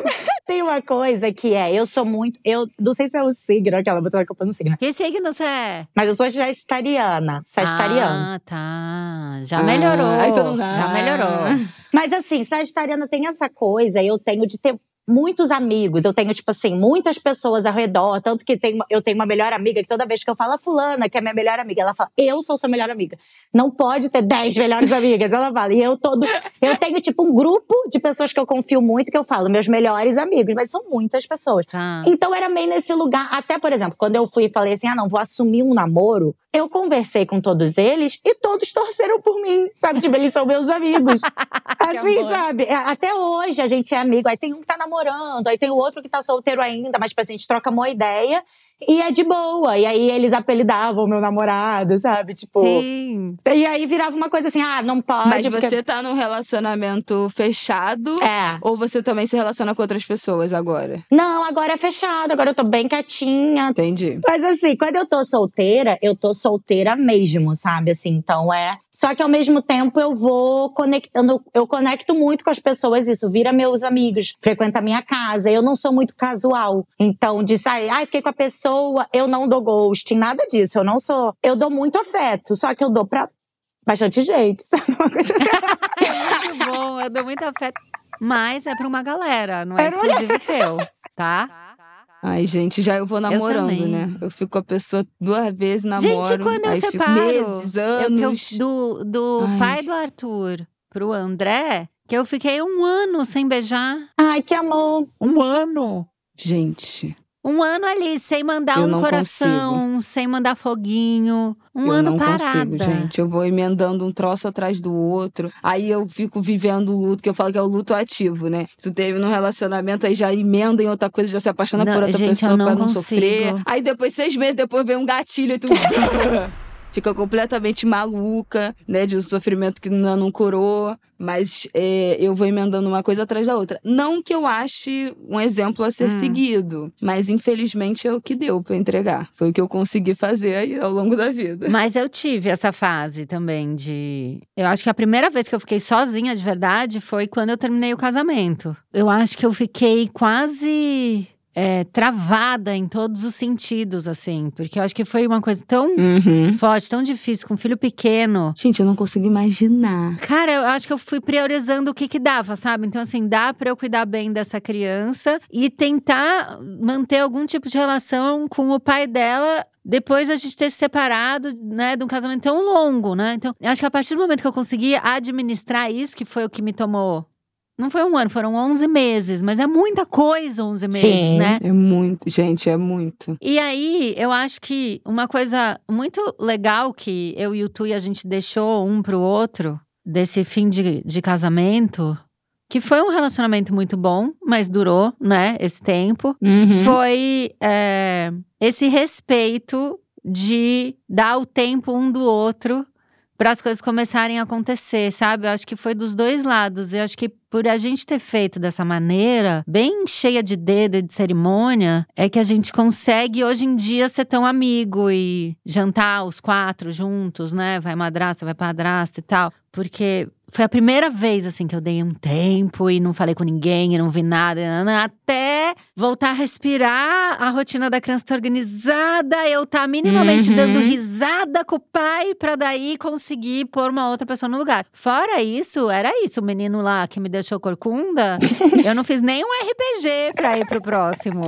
tem uma coisa que é, eu sou muito. Eu não sei se é o signo, aquela botando a culpa no signo. Que signo você é? Mas eu sou sagitariana. Sagitariana. Ah, tá. Já Ah, melhorou. aí todo mundo- Já Ah. melhorou. Mas assim, sagitariana tem essa coisa, eu tenho de ter muitos amigos. Eu tenho, tipo assim, muitas pessoas ao redor. Tanto que tem, eu tenho uma melhor amiga que toda vez que eu falo, a fulana, que é minha melhor amiga, ela fala, eu sou sua melhor amiga. Não pode ter dez melhores amigas. Ela fala. E eu todo. Eu tenho, tipo, um grupo de pessoas que eu confio muito, que eu falo, meus melhores amigos, mas são muitas pessoas. Tá. Então era meio nesse lugar. Até, por exemplo, quando eu fui e falei assim: ah, não, vou assumir um namoro, eu conversei com todos eles e todos torceram por mim. Sabe? Tipo, eles são meus amigos. assim, sabe? É, Até hoje a gente é amigo. Aí tem um que tá namorando, aí tem o outro que tá solteiro ainda, mas tipo, assim, a gente troca uma ideia. E é de boa. E aí eles apelidavam o meu namorado, sabe? Tipo. Sim. E aí virava uma coisa assim: ah, não pode. Mas porque- você tá num relacionamento fechado É. ou você também se relaciona com outras pessoas agora? Não, agora é fechado, agora eu tô bem quietinha, Entendi. Mas assim, quando eu tô solteira, eu tô solteira mesmo, sabe? Assim, então é. Só que ao mesmo tempo eu vou conectando, eu conecto muito com as pessoas, isso vira meus amigos, frequenta a minha casa. Eu não sou muito casual. Então, de sair, ai, fiquei com a pessoa, eu não dou ghosting, nada disso. Eu não sou. Eu dou muito afeto, só que eu dou pra bastante jeito, sabe? Uma coisa É muito bom, eu dou muito afeto. Mas é pra uma galera, não é É exclusivo seu, tá? Ai, gente, já eu vou namorando, também. né? Eu fico com a pessoa duas vezes, namoro. Gente, quando eu separo, meses, eu, que eu- anos. do, do Ai. pai do Arthur pro André, que eu fiquei um ano sem beijar. Ai, que amor. Um ano! Gente, Um ano ali, sem mandar Eu um coração, sem mandar foguinho. Um eu ano não parada. consigo, gente. Eu vou emendando um troço atrás do outro. Aí eu fico vivendo o luto, que eu falo que é o luto ativo, né? Tu teve num relacionamento, aí já emenda em outra coisa, já se apaixona Não, por outra gente, pessoa não pra não consigo. sofrer. Aí depois, seis meses depois, vem um gatilho e tu. Fica completamente maluca, né? De um sofrimento que não, não curou. Mas é, eu vou emendando uma coisa atrás da outra. Não que eu ache um exemplo a ser Hum. seguido, mas infelizmente é o que deu pra entregar. Foi o que eu consegui fazer aí ao longo da vida. Mas eu tive essa fase também de. Eu acho que a primeira vez que eu fiquei sozinha de verdade foi quando eu terminei o casamento. Eu acho que eu fiquei quase. É, travada em todos os sentidos, assim. Porque eu acho que foi uma coisa tão Uhum. forte, tão difícil, com um filho pequeno. Gente, eu não consigo imaginar. Cara, eu acho que eu fui priorizando o que que dava, sabe? Então, assim, dá pra eu cuidar bem dessa criança e tentar manter algum tipo de relação com o pai dela depois a gente ter se separado, né, de um casamento tão longo, né? Então, acho que a partir do momento que eu consegui administrar isso, que foi o que me tomou. Não foi um ano, foram 11 meses, mas é muita coisa 11 meses, Sim. né? É muito, gente, é muito. E aí, eu acho que uma coisa muito legal que eu e o Tui a gente deixou um pro outro desse fim de, de casamento, que foi um relacionamento muito bom, mas durou, né, esse tempo, Uhum. foi é, esse respeito de dar o tempo um do outro para as coisas começarem a acontecer, sabe? Eu acho que foi dos dois lados. Eu acho que por a gente ter feito dessa maneira, bem cheia de dedo e de cerimônia, é que a gente consegue hoje em dia ser tão amigo e jantar os quatro juntos, né? Vai madrasta, vai padrasto e tal. Porque foi a primeira vez, assim, que eu dei um tempo e não falei com ninguém, e não vi nada, até voltar a respirar, a rotina da criança tá organizada, eu tá minimamente Uhum. dando risada com o pai, pra daí conseguir pôr uma outra pessoa no lugar. Fora isso, era isso, o menino lá que me deixou corcunda, eu não fiz nem um RPG pra ir pro próximo.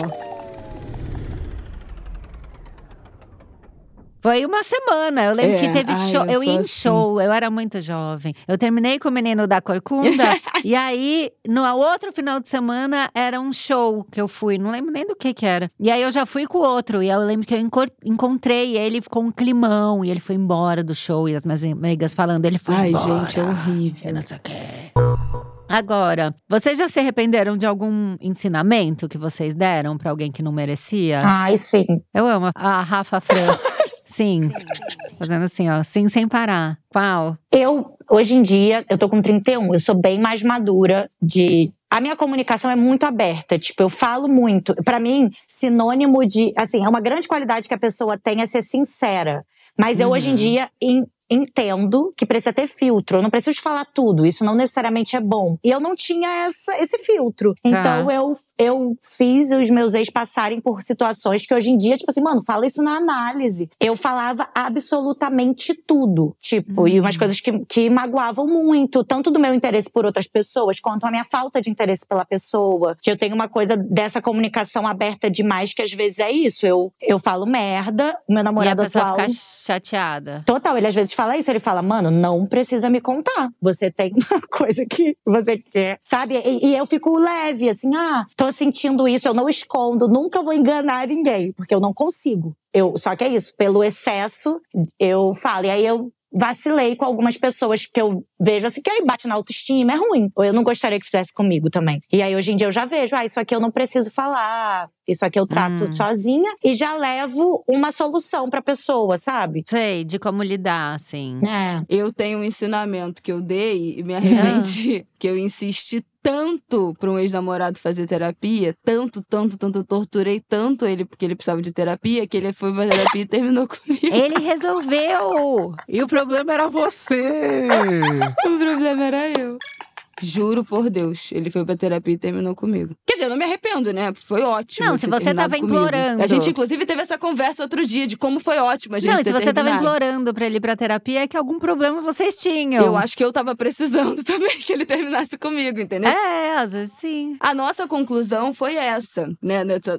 Foi uma semana. Eu lembro É, que teve ai, show. eu Eu, ia em assim. show, eu era muito jovem. Eu terminei com o menino da Corcunda. e aí, no outro final de semana, era um show que eu fui. Não lembro nem do que que era. E aí, eu já fui com o outro. E aí, eu lembro que eu encontrei ele com um climão. E ele foi embora do show. E as minhas amigas falando, ele foi Ai, embora. gente, é horrível. Eu não sei o quê. Agora, vocês já se arrependeram de algum ensinamento que vocês deram pra alguém que não merecia? Ai, sim. Eu amo a Rafa Fran. Sim. Fazendo assim, ó. Sim, sem parar. Qual? Eu, hoje em dia, eu tô com 31, eu sou bem mais madura de. A minha comunicação é muito aberta, tipo, eu falo muito. Pra mim, sinônimo de. Assim, é uma grande qualidade que a pessoa tem é ser sincera. Mas eu, hoje em Uhum. dia, en- entendo que precisa ter filtro. Eu não preciso falar tudo, isso não necessariamente é bom. E eu não tinha essa, esse filtro. Então, eu, eu fiz os meus ex passarem por situações que hoje em dia, tipo assim, mano, fala isso na análise. Eu falava absolutamente tudo. Tipo, e umas Hum. coisas que, que magoavam muito, tanto do meu interesse por outras pessoas, quanto a minha falta de interesse pela pessoa. Que eu tenho uma coisa dessa comunicação aberta demais, que às vezes é isso. Eu, eu falo merda, o meu E a namorado pessoa atual. fica chateada. Total, ele às vezes fala isso, ele fala, mano, não precisa me contar. Você tem uma coisa que você quer, sabe? E, e eu fico leve, assim, ah, tô sentindo isso, eu não escondo, nunca vou enganar ninguém, porque eu não consigo. Eu, só que é isso, pelo excesso, eu falo. E aí eu vacilei com algumas pessoas que eu vejo assim, que aí bate na autoestima, é ruim. Ou eu não gostaria que fizesse comigo também. E aí hoje em dia eu já vejo, ah, isso aqui eu não preciso falar, isso aqui eu trato Hum. sozinha e já levo uma solução pra pessoa, sabe? Sei, de como lidar, assim. É. Eu tenho um ensinamento que eu dei e me arrependi, que eu insisti tanto para um ex-namorado fazer terapia, tanto, tanto, tanto, eu torturei tanto ele porque ele precisava de terapia, que ele foi pra terapia e terminou comigo. Ele resolveu! E o problema era você! O problema era eu. Juro por Deus, ele foi pra terapia e terminou comigo. Quer dizer, eu não me arrependo, né? Foi ótimo. Não, se ter você tava comigo. implorando. A gente, inclusive, teve essa conversa outro dia de como foi ótimo a gente Não, e ter se você tava terminado. implorando pra ele ir pra terapia, é que algum problema vocês tinham. Eu acho que eu tava precisando também que ele terminasse comigo, entendeu? É, às vezes sim. A nossa conclusão foi essa, né? nessa-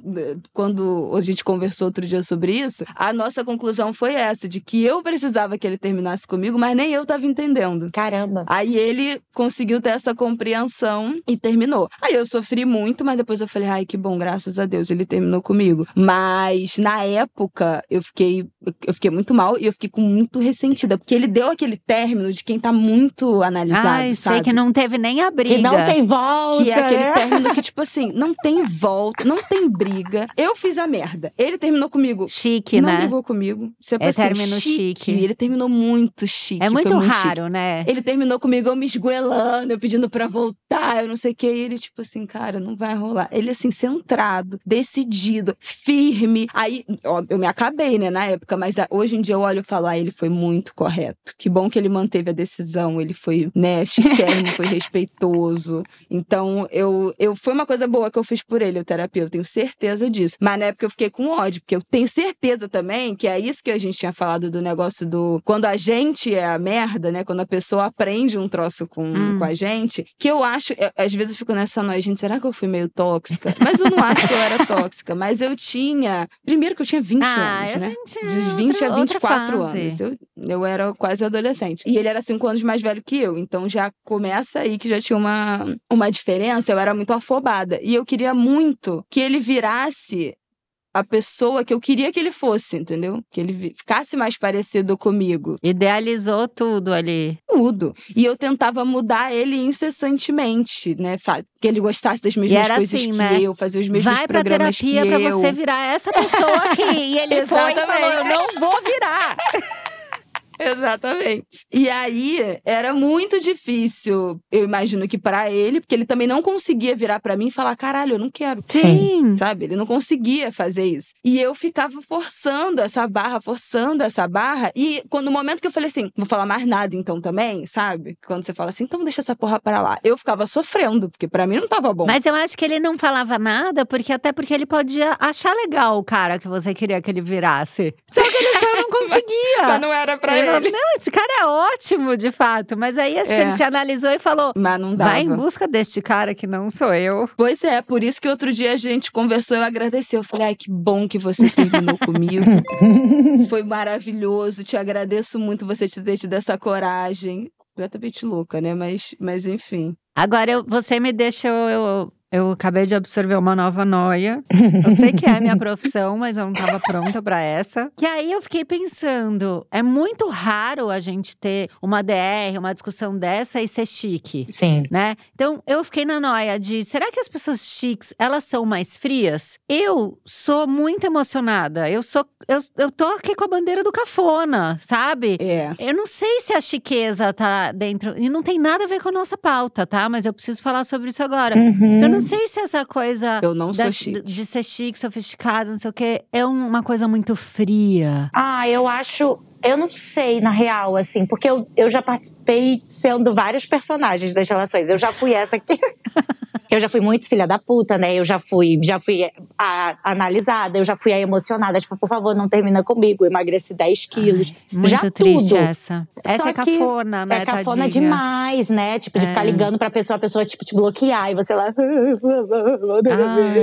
quando a gente conversou outro dia sobre isso, a nossa conclusão foi essa, de que eu precisava que ele terminasse comigo, mas nem eu tava entendendo. Caramba. Aí ele conseguiu ter essa essa compreensão e terminou. Aí eu sofri muito, mas depois eu falei, ai, que bom, graças a Deus, ele terminou comigo. Mas na época eu fiquei, eu fiquei muito mal e eu fiquei com muito ressentida, porque ele deu aquele término de quem tá muito analisado, Ai, sabe? sei que não teve nem a briga. Que não tem volta. Que é aquele né? término que, tipo assim, não tem volta, não tem briga. Eu fiz a merda. Ele terminou comigo. Chique, não né? brigou comigo. Sempre É assim, término chique. Ele terminou muito chique. É muito chique. raro, né? Ele terminou comigo, eu me esgoelando, eu pedindo pra voltar, eu não sei o que. E ele, tipo assim, cara, não vai rolar. Ele, assim, centrado, decidido, firme. Aí, ó, eu me acabei, né, na época, mas ah, hoje em dia eu olho e falo, ah, ele foi muito correto. Que bom que ele manteve a decisão, ele foi, né, chiquérrimo, foi respeitoso. Então, eu, eu, foi uma coisa boa que eu fiz por ele, o terapia, eu tenho certeza disso. Mas na época eu fiquei com ódio, porque eu tenho certeza também que é isso que a gente tinha falado do negócio do. Quando a gente é a merda, né? Quando a pessoa aprende um troço com, Hum. com a gente, que eu acho. eu- às vezes eu fico nessa noite, gente, será que eu fui meio tóxica? Mas eu não acho que eu era tóxica, mas eu tinha. Primeiro que eu tinha 20 Ah, anos, né? gente é Dos 20 outra- a outra 24 fase. anos. Eu, eu era quase adolescente. E ele era 5 anos mais velho que eu. Então já começa aí que já tinha uma, uma diferença. Eu era muito afobada. E eu queria muito que ele virasse a pessoa que eu queria que ele fosse, entendeu? Que ele ficasse mais parecido comigo. Idealizou tudo ali. Tudo. E eu tentava mudar ele incessantemente, né? Que ele gostasse das mesmas coisas assim, que né? eu, fazer os mesmos Vai pra programas terapia que pra eu. você virar essa pessoa aqui. E ele foi e falou: Eu Exatamente. não vou virar. Exatamente. E aí era muito difícil, eu imagino que pra ele, porque ele também não conseguia virar pra mim e falar: "Caralho, eu não quero". Sim. Sabe? Ele não conseguia fazer isso. E eu ficava forçando essa barra, forçando essa barra. E quando no momento que eu falei assim, vou falar mais nada então também, sabe? Quando você fala assim, então deixa essa porra pra lá. Eu ficava sofrendo, porque pra mim não tava bom. Mas eu acho que ele não falava nada, porque até porque ele podia achar legal o cara que você queria que ele virasse. Só que ele só não conseguia. Mas não era pra Ele ele. Não, esse cara é ótimo, de fato. Mas aí acho que É. ele se analisou e falou: Mas não dava. vai em busca deste cara que não sou eu. Pois é, por isso que outro dia a gente conversou, eu agradeci. Eu falei, ai, que bom que você terminou comigo. Foi maravilhoso, te agradeço muito você ter tido essa coragem. Completamente louca, né? Mas, mas enfim. Agora eu- você me deixa. Eu, eu, acabei de absorver uma nova noia. Eu sei que é a minha profissão, mas eu não estava pronta para essa. Que aí eu fiquei pensando: é muito raro a gente ter uma DR, uma discussão dessa e ser chique. Sim. né? Então eu fiquei na noia de será que as pessoas chiques elas são mais frias? Eu sou muito emocionada. Eu sou eu, eu tô aqui com a bandeira do cafona, sabe? É. Eu não sei se a chiqueza tá dentro. E não tem nada a ver com a nossa pauta, tá? Mas eu preciso falar sobre isso agora. Uhum. Eu não sei se essa coisa Eu não da- chique. de ser chique, sofisticado, não sei o quê, é um- uma coisa muito fria. Ah, eu acho. Eu não sei, na real, assim, porque eu, eu já participei sendo vários personagens das relações. Eu já fui essa aqui. Eu já fui muito filha da puta, né? Eu já fui, já fui a, analisada, eu já fui a emocionada. Tipo, por favor, não termina comigo. Eu emagreci 10 quilos. Muito já triste tudo. essa. Essa Só é cafona, né, É cafona tadinha? demais, né? Tipo, de ficar É. ligando pra pessoa, a pessoa, tipo, te bloquear e você lá.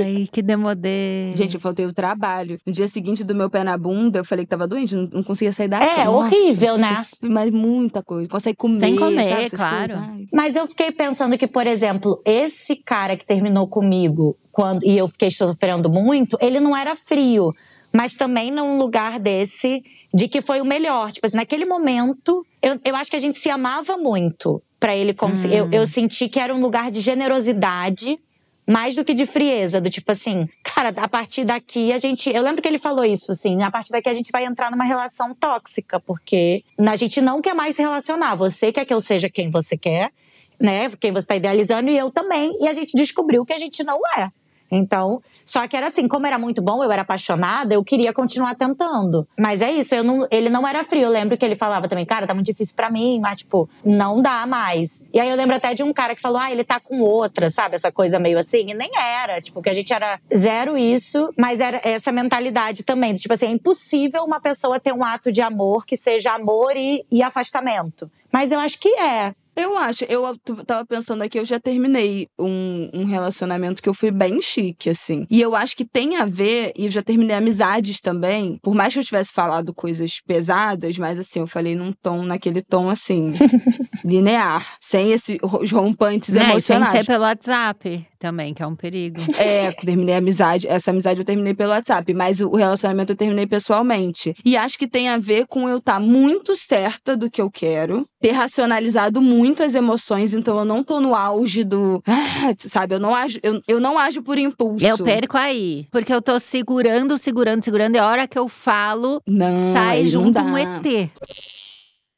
Ai, que demodê. Gente, eu faltei o trabalho. No dia seguinte do meu pé na bunda, eu falei que tava doente, não, não conseguia sair da É. Nossa, horrível, né? Mas muita coisa. Consegue comer. Sem comer, sabe, claro. coisas. Mas eu fiquei pensando que, por exemplo, esse cara que terminou comigo quando e eu fiquei sofrendo muito, ele não era frio, mas também num lugar desse de que foi o melhor. Tipo assim, naquele momento, eu, eu acho que a gente se amava muito pra ele conseguir. Eu, eu senti que era um lugar de generosidade. Mais do que de frieza, do tipo assim, cara, a partir daqui a gente. Eu lembro que ele falou isso, assim, a partir daqui a gente vai entrar numa relação tóxica, porque a gente não quer mais se relacionar. Você quer que eu seja quem você quer, né? Quem você está idealizando, e eu também. E a gente descobriu que a gente não é. Então, só que era assim, como era muito bom, eu era apaixonada, eu queria continuar tentando. Mas é isso, eu não, ele não era frio. Eu lembro que ele falava também, cara, tá muito difícil pra mim, mas tipo, não dá mais. E aí eu lembro até de um cara que falou, ah, ele tá com outra, sabe? Essa coisa meio assim. E nem era, tipo, que a gente era zero isso, mas era essa mentalidade também. Tipo assim, é impossível uma pessoa ter um ato de amor que seja amor e, e afastamento. Mas eu acho que é. Eu acho, eu tava pensando aqui, eu já terminei um, um relacionamento que eu fui bem chique, assim. E eu acho que tem a ver, e eu já terminei amizades também, por mais que eu tivesse falado coisas pesadas, mas assim, eu falei num tom, naquele tom assim, linear, sem esses rompantes É, e sem emocionais. ser pelo WhatsApp também, que é um perigo. É, terminei a amizade. Essa amizade eu terminei pelo WhatsApp, mas o relacionamento eu terminei pessoalmente. E acho que tem a ver com eu estar muito certa do que eu quero, ter racionalizado muito as emoções, então eu não tô no auge do. Ah, sabe, eu não ajo, eu, eu não ajo por impulso. Eu perco aí. Porque eu tô segurando, segurando, segurando. E a hora que eu falo, Não, sai não junto dá. um ET.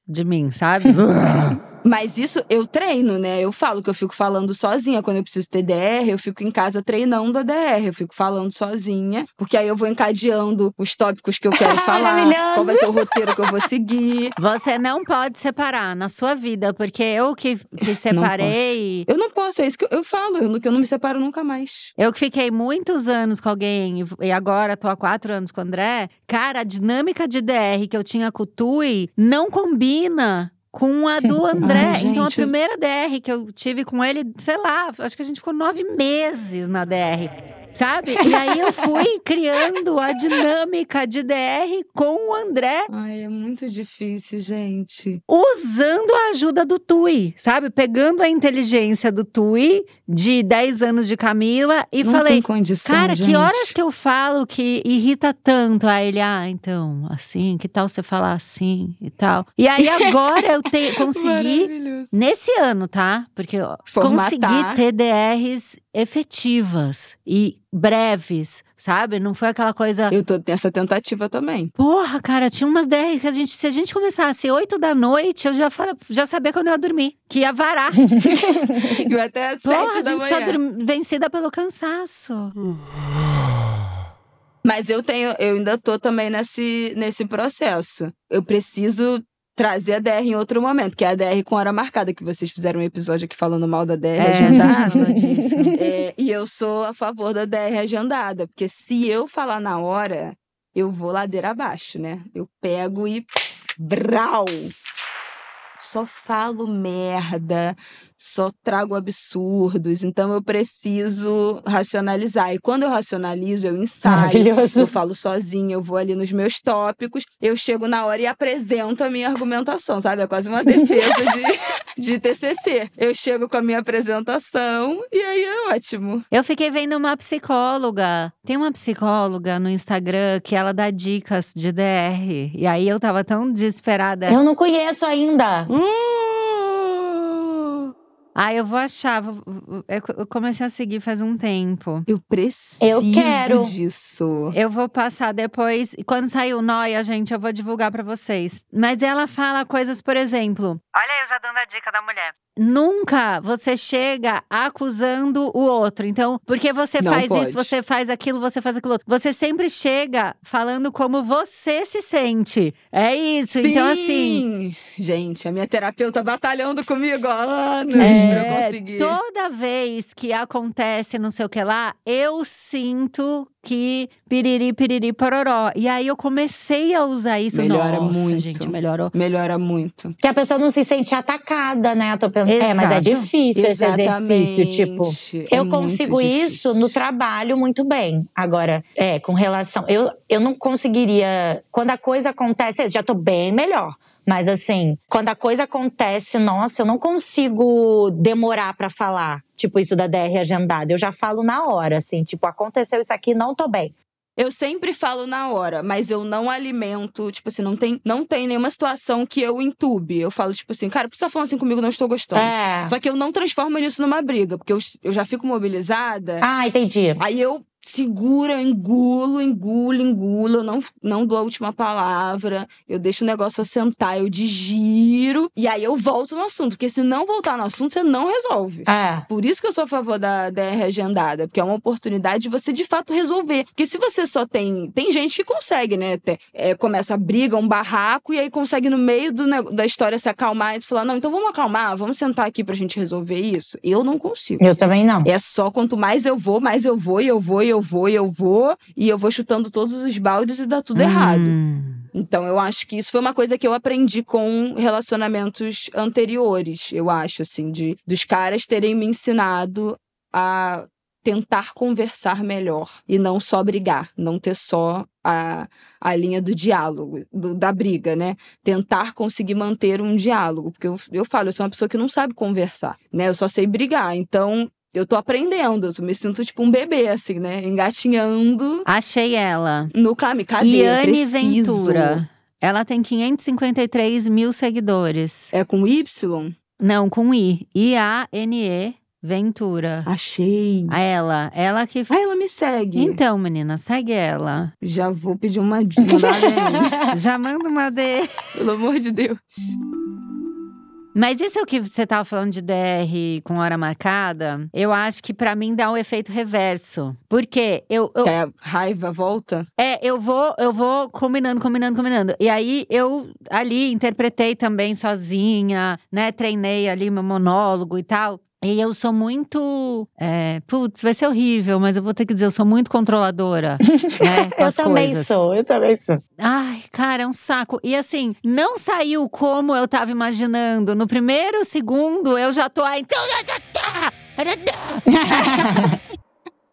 De mim, sabe? Mas isso eu treino, né? Eu falo que eu fico falando sozinha. Quando eu preciso ter DR, eu fico em casa treinando a DR. Eu fico falando sozinha. Porque aí eu vou encadeando os tópicos que eu quero falar. Qual vai ser o roteiro que eu vou seguir. Você não pode separar na sua vida, porque eu que, que separei. Eu não posso, é isso que eu, eu falo. Eu, não- que eu não me separo nunca mais. Eu que fiquei muitos anos com alguém e- e agora tô há quatro anos com o André. Cara, a dinâmica de DR que eu tinha com o Tui não combina com a do André. Ai, então a primeira DR que eu tive com ele, sei lá, acho que a gente ficou nove meses na DR. Sabe? E aí eu fui criando a dinâmica de DR com o André Ai, é muito difícil, gente. usando a ajuda do Tui, sabe? Pegando a inteligência do Tui, de 10 anos de Camila, e não falei. tem condição, Cara, gente. que horas que eu falo que irrita tanto? Aí ele, ah, então, assim, que tal você falar assim e tal? E aí agora eu te, consegui, nesse ano, tá? Porque eu Formatar. consegui ter DRs efetivas e breves, sabe? Não foi aquela coisa. Eu tô nessa tentativa também. Porra, cara, tinha umas 10 que a gente, se a gente começasse 8 da noite, eu já, fala, já sabia quando eu ia dormir, que ia varar. E até Porra, sete a da gente só manhã. dorm- vencida pelo cansaço. Mas eu tenho, eu ainda tô também nesse, nesse processo. Eu preciso trazer a DR em outro momento, que é a DR com hora marcada, que vocês fizeram um episódio aqui falando mal da DR É, agendada. É, e eu sou a favor da DR agendada, porque se eu falar na hora, eu vou ladeira abaixo, né? Eu pego e. Brau! Só falo merda, só trago absurdos, então eu preciso racionalizar. E quando eu racionalizo, eu ensaio, Maravilhoso. eu falo sozinha, eu vou ali nos meus tópicos, eu chego na hora e apresento a minha argumentação, sabe? É quase uma defesa de, de TCC. Eu chego com a minha apresentação e aí é ótimo. Eu fiquei vendo uma psicóloga. Tem uma psicóloga no Instagram que ela dá dicas de DR. E aí eu tava tão desesperada. Eu não conheço ainda. Ah, eu vou achar. Eu comecei a seguir faz um tempo. Eu preciso Eu quero. disso. Eu vou passar depois. e Quando sair o Noia, gente, eu vou divulgar pra vocês. Mas ela fala coisas, por exemplo. Olha aí, eu já dando a dica da mulher. Nunca você chega acusando o outro. Então, porque você Não faz pode. isso, você faz aquilo, você faz aquilo outro. Você sempre chega falando como você se sente. É isso. Então, assim. Sim! Gente, a minha terapeuta batalhando comigo há anos É, pra eu conseguir. toda vez que acontece não sei o que lá, eu sinto que piriri, piriri, pororó. E aí eu comecei a usar isso. Melhora Nossa, muito. gente, melhorou. Melhora muito. Que a pessoa não se sente atacada, né? Eu tô pensando. É, mas é Exato. difícil esse exercício, tipo. Exatamente. É Eu consigo isso no trabalho muito bem. Agora, é, com relação. Eu, eu não conseguiria. Quando a coisa acontece, já tô bem melhor. Mas assim, quando a coisa acontece, nossa, eu não consigo demorar pra falar. Tipo, isso da DR agendada. Eu já falo na hora, assim, tipo, aconteceu isso aqui, não tô bem. Eu sempre falo na hora, mas eu não alimento, tipo assim, não tem, não tem nenhuma situação que eu entube. Eu falo, tipo assim, cara, por que você tá falando assim comigo? Não estou gostando. É. Só que eu não transformo isso numa briga, porque eu, eu já fico mobilizada. Ah, entendi. Aí eu seguro, eu engulo, engulo, engulo, eu não, não dou a última palavra, eu deixo o negócio assentar, eu digiro, e aí eu volto no assunto, porque se não voltar no assunto, você não resolve. É. Por isso que eu sou a favor da DR agendada, porque é uma oportunidade de você de fato resolver. Porque se você só tem. Tem gente que consegue, né? É, começa a briga, um barraco, e aí consegue no meio do, da história se acalmar e falar: não, então vamos acalmar, vamos sentar aqui pra gente resolver isso. Eu não consigo. Eu também não. É só quanto mais eu vou, mais eu vou, e eu vou, e eu vou, e eu vou, e eu vou chutando todos os baldes e dá tudo errado. Hum. Então eu acho que isso foi uma coisa que eu aprendi com relacionamentos anteriores, eu acho, assim, de dos caras terem me ensinado a tentar conversar melhor e não só brigar, não ter só a, a linha do diálogo, do, da briga, né? Tentar conseguir manter um diálogo, porque eu, eu falo, eu sou uma pessoa que não sabe conversar, né? Eu só sei brigar, então eu tô aprendendo, eu me sinto tipo um bebê, assim, né? Engatinhando Achei ela. no caminho. Cadê? Iane. Ventura. Ela tem 553 mil seguidores. É com Y? Não, com I. I-A-N-E Ventura. Achei. A ela. Ela que. Ah, ela me segue. Então, menina, segue ela. Já vou pedir uma mandar DM, Já manda uma D. pelo amor de Deus. Mas isso é o que você tava falando de DR com hora marcada? Eu acho que pra mim dá um efeito reverso. Porque eu, eu, a raiva volta. É, eu vou, eu vou combinando, combinando, combinando. E aí eu ali interpretei também sozinha, né? Treinei ali meu monólogo e tal. E eu sou muito. É, putz, vai ser horrível, mas eu vou ter que dizer, eu sou muito controladora. né, com Eu também coisas. sou, eu também sou. Ai, cara, é um saco. E assim, não saiu como eu tava imaginando. No primeiro segundo, eu já tô aí. Então,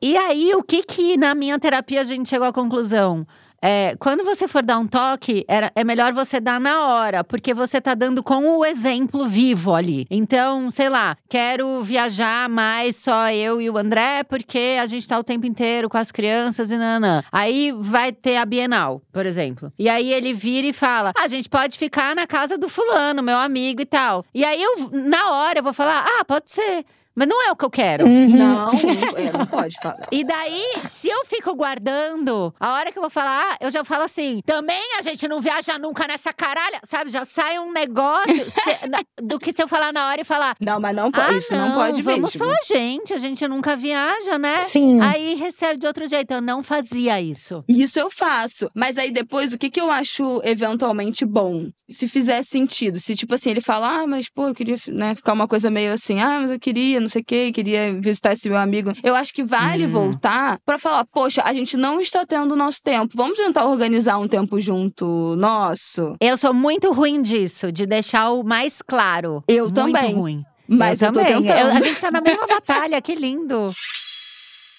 E aí, o que que na minha terapia a gente chegou à conclusão? É, quando você for dar um toque, era, é melhor você dar na hora, porque você tá dando com o exemplo vivo ali. Então, sei lá, quero viajar mais só eu e o André, porque a gente tá o tempo inteiro com as crianças e nanã. Aí vai ter a Bienal, por exemplo. E aí ele vira e fala: "Ah, a gente pode ficar na casa do fulano, meu amigo e tal. E aí eu, na hora, eu vou falar: ah, pode ser. Mas não é o que eu quero. Uhum. Não, não, é, não pode falar. E daí, se eu fico guardando, a hora que eu vou falar, eu já falo assim: também a gente não viaja nunca nessa caralha. Sabe? Já sai um negócio se- na- do que se eu falar na hora e falar. Não, mas não pode. Ah, isso não, pode vamos mesmo. só a gente, a gente nunca viaja, né? Sim. Aí recebe de outro jeito. Eu não fazia isso. Isso eu faço. Mas aí depois, o que, que eu acho eventualmente bom? Se fizer sentido. Se, tipo assim, ele fala, ah, mas pô, eu queria né, ficar uma coisa meio assim, ah, mas eu queria, não sei o quê, queria visitar esse meu amigo. Eu acho que vale Hum. voltar pra falar, poxa, a gente não está tendo o nosso tempo. Vamos tentar organizar um tempo junto nosso. Eu sou muito ruim disso, de deixar o mais claro. Eu muito também. ruim. Mas eu, eu também. Eu- a gente tá na mesma batalha, que lindo.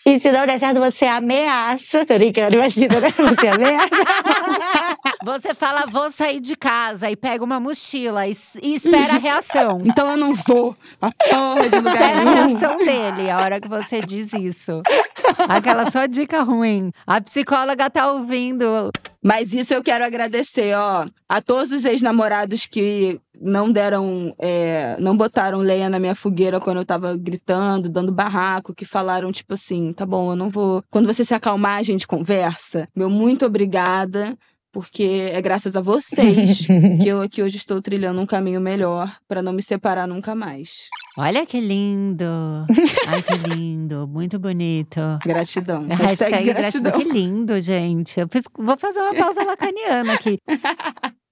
E se não der certo, você ameaça. Tô brincando, imagina, né? Você ameaça. Você fala, vou sair de casa e pega uma mochila e, e espera a reação. Então eu não vou a porra de lugar Espera a nenhum. reação dele a hora que você diz isso. Aquela sua dica ruim. A psicóloga tá ouvindo. Mas isso eu quero agradecer, ó, a todos os ex-namorados que não deram, é, não botaram lenha na minha fogueira quando eu tava gritando, dando barraco, que falaram tipo assim, tá bom, eu não vou. Quando você se acalmar, a gente conversa. Meu muito obrigada. Porque é graças a vocês que eu aqui hoje estou trilhando um caminho melhor pra não me separar nunca mais. Olha que lindo. Ai, que lindo. Muito bonito. Gratidão. Hashtag, Hashtag gratidão. gratidão. Que lindo, gente. Eu vou fazer uma pausa lacaniana aqui.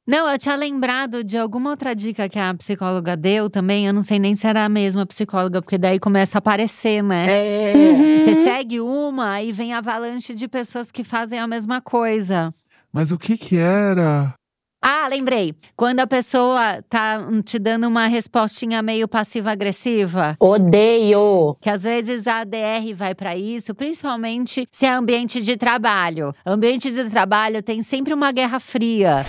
Não, eu tinha lembrado de alguma outra dica que a psicóloga deu também. Eu não sei nem se era a mesma psicóloga, porque daí começa a aparecer, né? É. Você segue uma e vem avalanche de pessoas que fazem a mesma coisa. Mas o que que era? Ah, lembrei. Quando a pessoa tá te dando uma respostinha meio passiva-agressiva, Odeio. que às vezes a ADR vai pra isso, principalmente se é ambiente de trabalho. Ambiente de trabalho tem sempre uma guerra fria.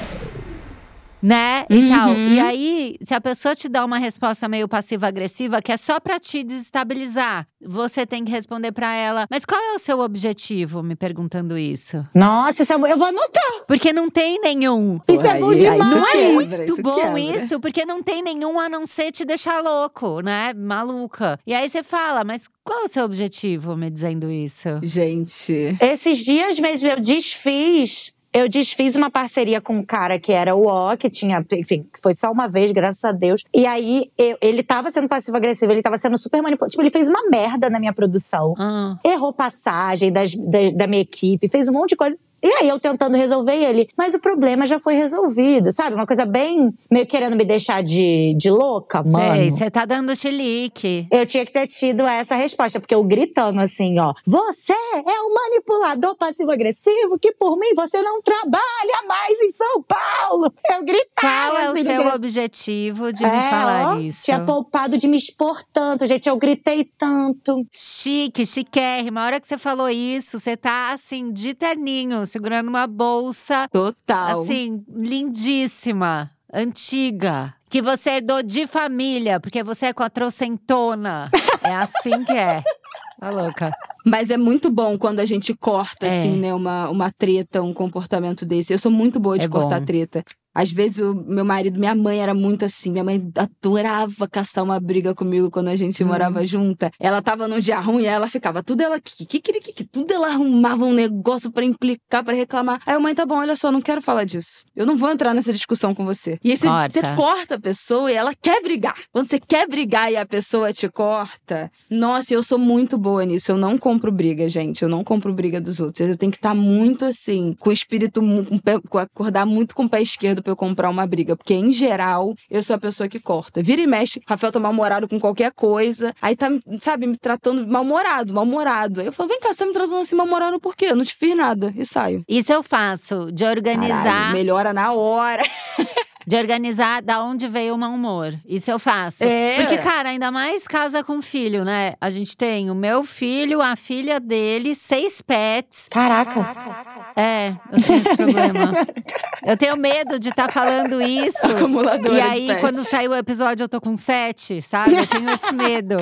Né? E Uhum. tal. E aí, se a pessoa te dá uma resposta meio passiva-agressiva, que é só pra te desestabilizar, você tem que responder pra ela: Mas qual é o seu objetivo? Me perguntando isso. Nossa, isso é, eu vou anotar. Porque não tem nenhum. Isso é bom Aí- aí demais. Não é quebra, muito tu bom quebra. isso, porque não tem nenhum a não ser te deixar louco, né? Maluca. E aí você fala, mas qual é o seu objetivo me dizendo isso? Gente. Esses dias mesmo eu desfiz. Eu desfiz uma parceria com um cara que era o O, que tinha, enfim, foi só uma vez, graças a Deus. E aí eu- ele tava sendo passivo-agressivo, ele tava sendo super manipulativo. Tipo, ele fez uma merda na minha produção. Ah, Errou passagem das, da, da minha equipe, fez um monte de coisa. E aí eu tentando resolver ele, mas o problema já foi resolvido, sabe? Uma coisa bem meio querendo me deixar de, de louca, mano. Sei, você tá dando chilique. Eu tinha que ter tido essa resposta, porque eu gritando assim, ó. Você é um manipulador passivo-agressivo que por mim você não trabalha mais em São Paulo. Eu gritava. Qual é o assim, seu objetivo de me É, falar ó, isso? Tinha poupado de me expor tanto, gente. Eu gritei tanto. Chique, chiquérrima. A hora que você falou isso, você tá assim, de terninho, segurando uma bolsa, Total. assim, lindíssima, antiga. Que você herdou de família, porque você é quatrocentona. é assim que é. Tá louca. Mas é muito bom quando a gente corta, É. assim, né, uma, uma treta, um comportamento desse. Eu sou muito boa de É cortar bom. treta. Às vezes, o meu marido, minha mãe era muito assim. Minha mãe adorava caçar uma briga comigo quando a gente Hum. morava junta. Ela tava num dia ruim, aí ela ficava tudo ela que que que tudo ela arrumava um negócio pra implicar, pra reclamar. Aí a mãe, tá bom, olha só, não quero falar disso. Eu não vou entrar nessa discussão com você. E aí você, Corta. você corta a pessoa e ela quer brigar. Quando você quer brigar e a pessoa te corta, nossa, eu sou muito boa nisso. Eu não compro briga, gente. Eu não compro briga dos outros. Eu tenho que estar muito assim, com o espírito, com- acordar muito com o pé esquerdo pra eu comprar uma briga. Porque, em geral, eu sou a pessoa que corta. Vira e mexe, Rafael tá mal-humorado com qualquer coisa. Aí tá, sabe, me tratando mal-humorado, mal-humorado. Aí eu falo, vem cá, você tá me tratando assim mal-humorado por quê? Eu não te fiz nada. E saio. Isso eu faço, de organizar. Caralho, melhora na hora. De organizar da onde veio o mau humor. Isso eu faço. É. Porque, cara, ainda mais casa com filho, né? A gente tem o meu filho, a filha dele, seis pets. Caraca. É, eu tenho esse problema. Eu tenho medo de estar falando isso. Acumuladora E de aí, pets. quando sair o episódio, eu tô com sete, sabe? Eu tenho esse medo.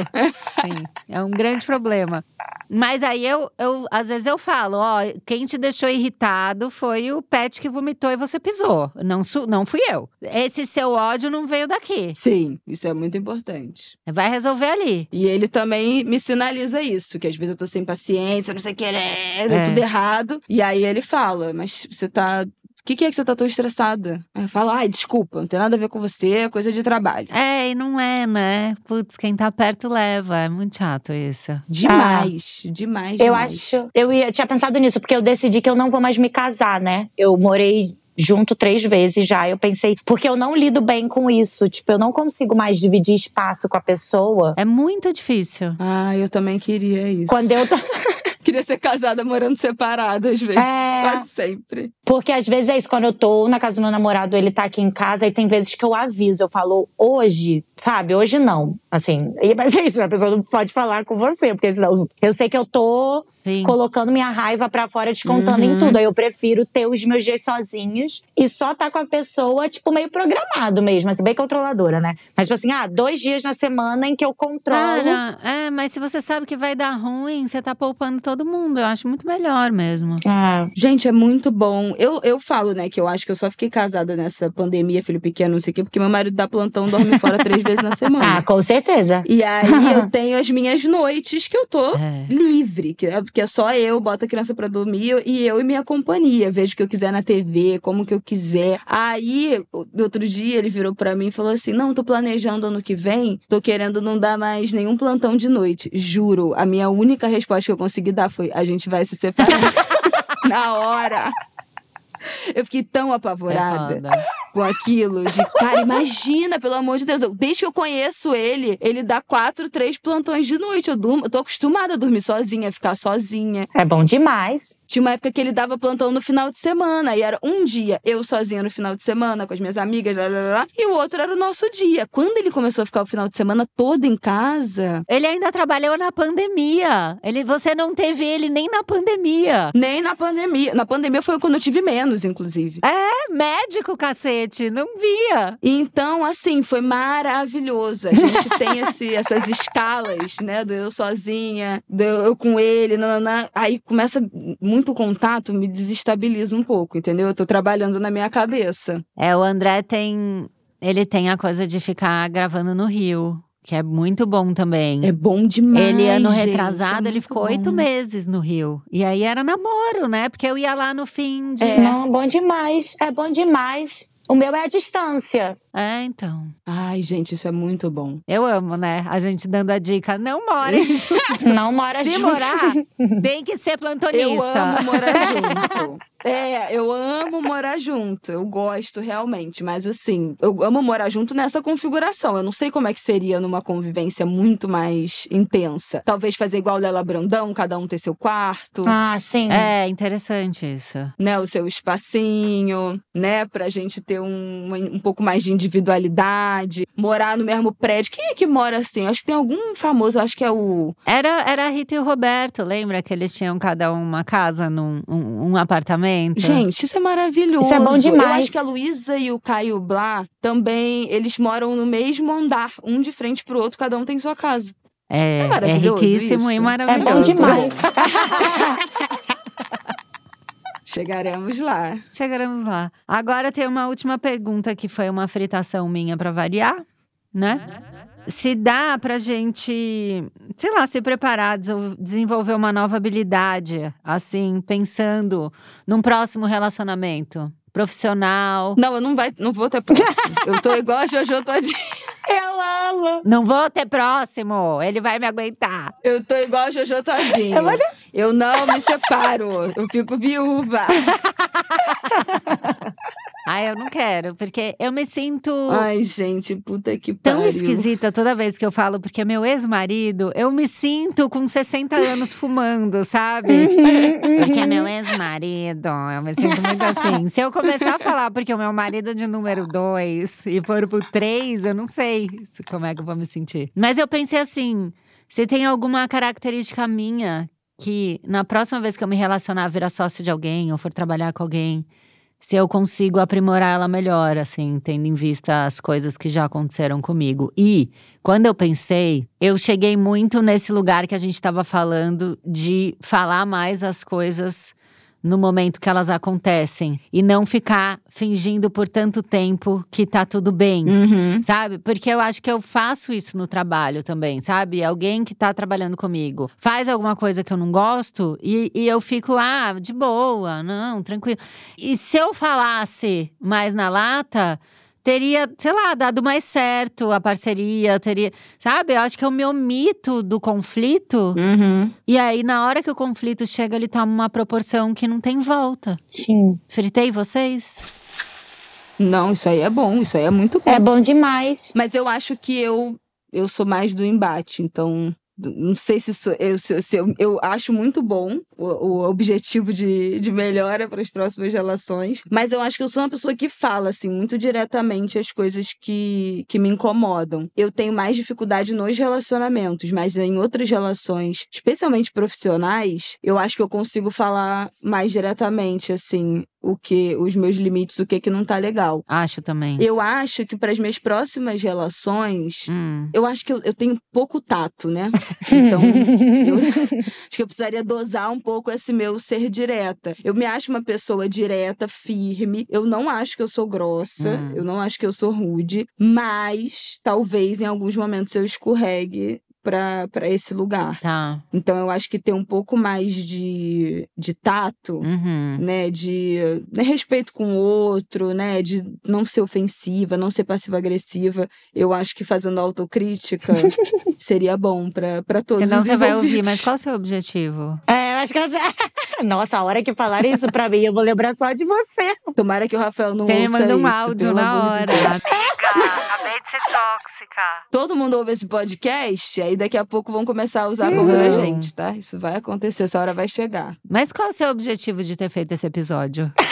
Sim, é um grande problema. Mas aí eu, eu, às vezes eu falo, ó, quem te deixou irritado foi o pet que vomitou e você pisou. Não, su- não fui eu. Esse seu ódio não veio daqui. Sim, isso é muito importante. Vai resolver ali. E ele também me sinaliza isso, que às vezes eu tô sem paciência, não sei querer, É. tudo errado. E aí ele fala, mas você tá. O que, que é que você tá tão estressada? Aí eu falo, ai, desculpa, não tem nada a ver com você, é coisa de trabalho. É, e não é, né? Putz, quem tá perto leva. É muito chato isso. Demais, demais, Eu demais. acho. Eu ia, tinha pensado nisso, porque eu decidi que eu não vou mais me casar, né? Eu morei junto três vezes já. Eu pensei, porque eu não lido bem com isso. Tipo, eu não consigo mais dividir espaço com a pessoa. É muito difícil. Ah, eu também queria isso. Quando eu tô. Queria ser casada morando separada, às vezes. É. Quase sempre. Porque às vezes é isso, quando eu tô na casa do meu namorado, ele tá aqui em casa, e tem vezes que eu aviso, eu falo, hoje, sabe? Hoje não. Assim, mas é isso, a pessoa não pode falar com você, porque senão eu sei que eu tô Sim. colocando minha raiva pra fora, descontando em Uhum. tudo. Aí eu prefiro ter os meus dias sozinhos e só tá com a pessoa, tipo, meio programado mesmo, assim, bem controladora, né? Mas, tipo assim, ah, dois dias na semana em que eu controlo. Cara, é, mas se você sabe que vai dar ruim, você tá poupando todo mundo. Eu acho muito melhor mesmo. Ah, Gente, é muito bom. Eu, eu falo, né, que eu acho que eu só fiquei casada nessa pandemia, filho pequeno, não sei o quê, porque meu marido dá plantão, dorme fora três vezes na semana. ah, com certeza. E aí eu tenho as minhas noites que eu tô É. livre, que é, que é só eu, boto a criança pra dormir e eu e minha companhia. Vejo o que eu quiser na TV, como que eu quiser. Aí, outro dia, ele virou pra mim e falou assim: Não, tô planejando ano que vem, tô querendo não dar mais nenhum plantão de noite. Juro, a minha única resposta que eu consegui dar foi: A gente vai se separar. na hora. Eu fiquei tão É apavorada foda. com aquilo. De, cara, imagina, pelo amor de Deus. Eu, desde que eu conheço ele, ele dá quatro, três plantões de noite. Eu, durmo, eu tô acostumada a dormir sozinha, a ficar sozinha. É bom demais. Tinha uma época que ele dava plantão no final de semana. E era um dia eu sozinha no final de semana, com as minhas amigas, lá, lá, e o outro era o nosso dia. Quando ele começou a ficar o final de semana todo em casa, Ele ainda trabalhou na pandemia. Ele, você não teve ele nem na pandemia. nem na pandemia. Na pandemia foi quando eu tive menos, inclusive. É médico, cacete. Não via. Então, assim, foi maravilhoso. A gente tem esse- essas escalas, né? Do eu sozinha, do eu com ele, nananã. Aí começa muito contato, me desestabiliza um pouco, entendeu? Eu tô trabalhando na minha cabeça. É, o André tem. Ele tem a coisa de ficar gravando no Rio, que é muito bom também. É bom demais. Ele, ano gente, retrasado, é ele ficou oito meses no Rio. E aí era namoro, né? Porque eu ia lá no fim de. É. Não, bom demais. É bom demais. O meu é a distância. É, então. Ai, gente, isso é muito bom. Eu amo, né? A gente dando a dica. Não morem junto. Não mora Se junto. morar, tem que ser plantonista. Eu amo morar junto. É, eu amo morar junto. Eu gosto realmente. Mas assim, eu amo morar junto nessa configuração. Eu não sei como é que seria numa convivência muito mais intensa. Talvez fazer igual Lela Brandão, cada um ter seu quarto. Ah, sim. É, interessante isso. né, o seu espacinho, né, pra gente ter um, um pouco mais de individualidade, morar no mesmo prédio. Quem é que mora assim? Eu acho que tem algum famoso, eu acho que é o. Era, era a Rita e o Roberto, lembra que eles tinham cada um uma casa num um, um apartamento? Gente, isso é maravilhoso. Isso é bom Eu demais. acho que a Luísa e o Caio Blá também, eles moram no mesmo andar, um de frente pro outro, cada um tem sua casa. É, é, maravilhoso riquíssimo e isso. É maravilhoso. bom demais. Chegaremos lá. Chegaremos lá. Agora tem uma última pergunta que foi uma fritação minha pra variar, né? Se dá pra gente, sei lá, se preparar, desenvolver uma nova habilidade, assim, pensando num próximo relacionamento profissional. Não, eu não, vai, não vou ter próximo. eu tô igual a Jojo Todinho. Eu amo. Não vou ter próximo, ele vai me aguentar. Eu tô igual a Jojo Todinho. Eu não me separo. Eu fico viúva. Ah, eu não quero, porque eu me sinto Ai, gente, puta que tão pariu. esquisita toda vez que eu falo, porque meu ex-marido, eu me sinto com 60 anos fumando, sabe? Porque é meu ex-marido, eu me sinto muito assim. Se eu começar a falar porque o meu marido é de número dois e for pro três, eu não sei se- como é que eu vou me sentir. Mas eu pensei assim: se tem alguma característica minha que na próxima vez que eu me relacionar, virar sócio de alguém ou for trabalhar com alguém, se eu consigo aprimorar ela melhor, assim, tendo em vista as coisas que já aconteceram comigo. E quando eu pensei, eu cheguei muito nesse lugar que a gente estava falando de falar mais as coisas no momento que elas acontecem e não ficar fingindo por tanto tempo que tá tudo bem. Uhum. Sabe? Porque eu acho que eu faço isso no trabalho também, sabe? Alguém que tá trabalhando comigo faz alguma coisa que eu não gosto e, e eu fico, ah, de boa, não, tranquilo. E se eu falasse mais na lata, teria, sei lá, dado mais certo a parceria, teria. Sabe? Eu acho que eu me omito do conflito. Uhum. E aí, na hora que o conflito chega, ele toma uma proporção que não tem volta. Sim. Fritei vocês? Não, isso aí é bom, isso aí é muito bom. É bom demais. Mas eu acho que eu, eu sou mais do embate, então. Não sei se, eu, se, se eu, eu acho muito bom o, o objetivo de, de melhora para as próximas relações, mas eu acho que eu sou uma pessoa que fala, assim, muito diretamente as coisas que, que me incomodam. Eu tenho mais dificuldade nos relacionamentos, mas em outras relações, especialmente profissionais, eu acho que eu consigo falar mais diretamente, assim, o que, os meus limites, o que que não tá legal. Acho também. Eu acho que para as minhas próximas relações, Hum. eu acho que eu, eu tenho pouco tato, né? Então, eu acho que eu precisaria dosar um pouco esse meu ser direta. Eu me acho uma pessoa direta, firme. Eu não acho que eu sou grossa. Hum. Eu não acho que eu sou rude. Mas talvez em alguns momentos eu escorregue pra pra esse lugar. Tá. Então, eu acho que ter um pouco mais de, de tato Uhum. né, de né, respeito com o outro, né, de não ser ofensiva, não ser passiva-agressiva. Eu acho que fazendo autocrítica seria bom pra para todos Senão os você vai ouvir, mas qual é o seu objetivo? É, eu acho que ela... Nossa, a hora que falarem isso pra mim, eu vou lembrar só de você. Tomara que o Rafael não Você ouça manda um isso, áudio pelo na amor de hora. Deus. acabei de ser tóxica. Todo mundo ouve esse podcast, aí daqui a pouco vão começar a usar contra a Uhum. gente, tá? Isso vai acontecer, essa hora vai chegar. Mas qual é o seu objetivo de ter feito esse episódio?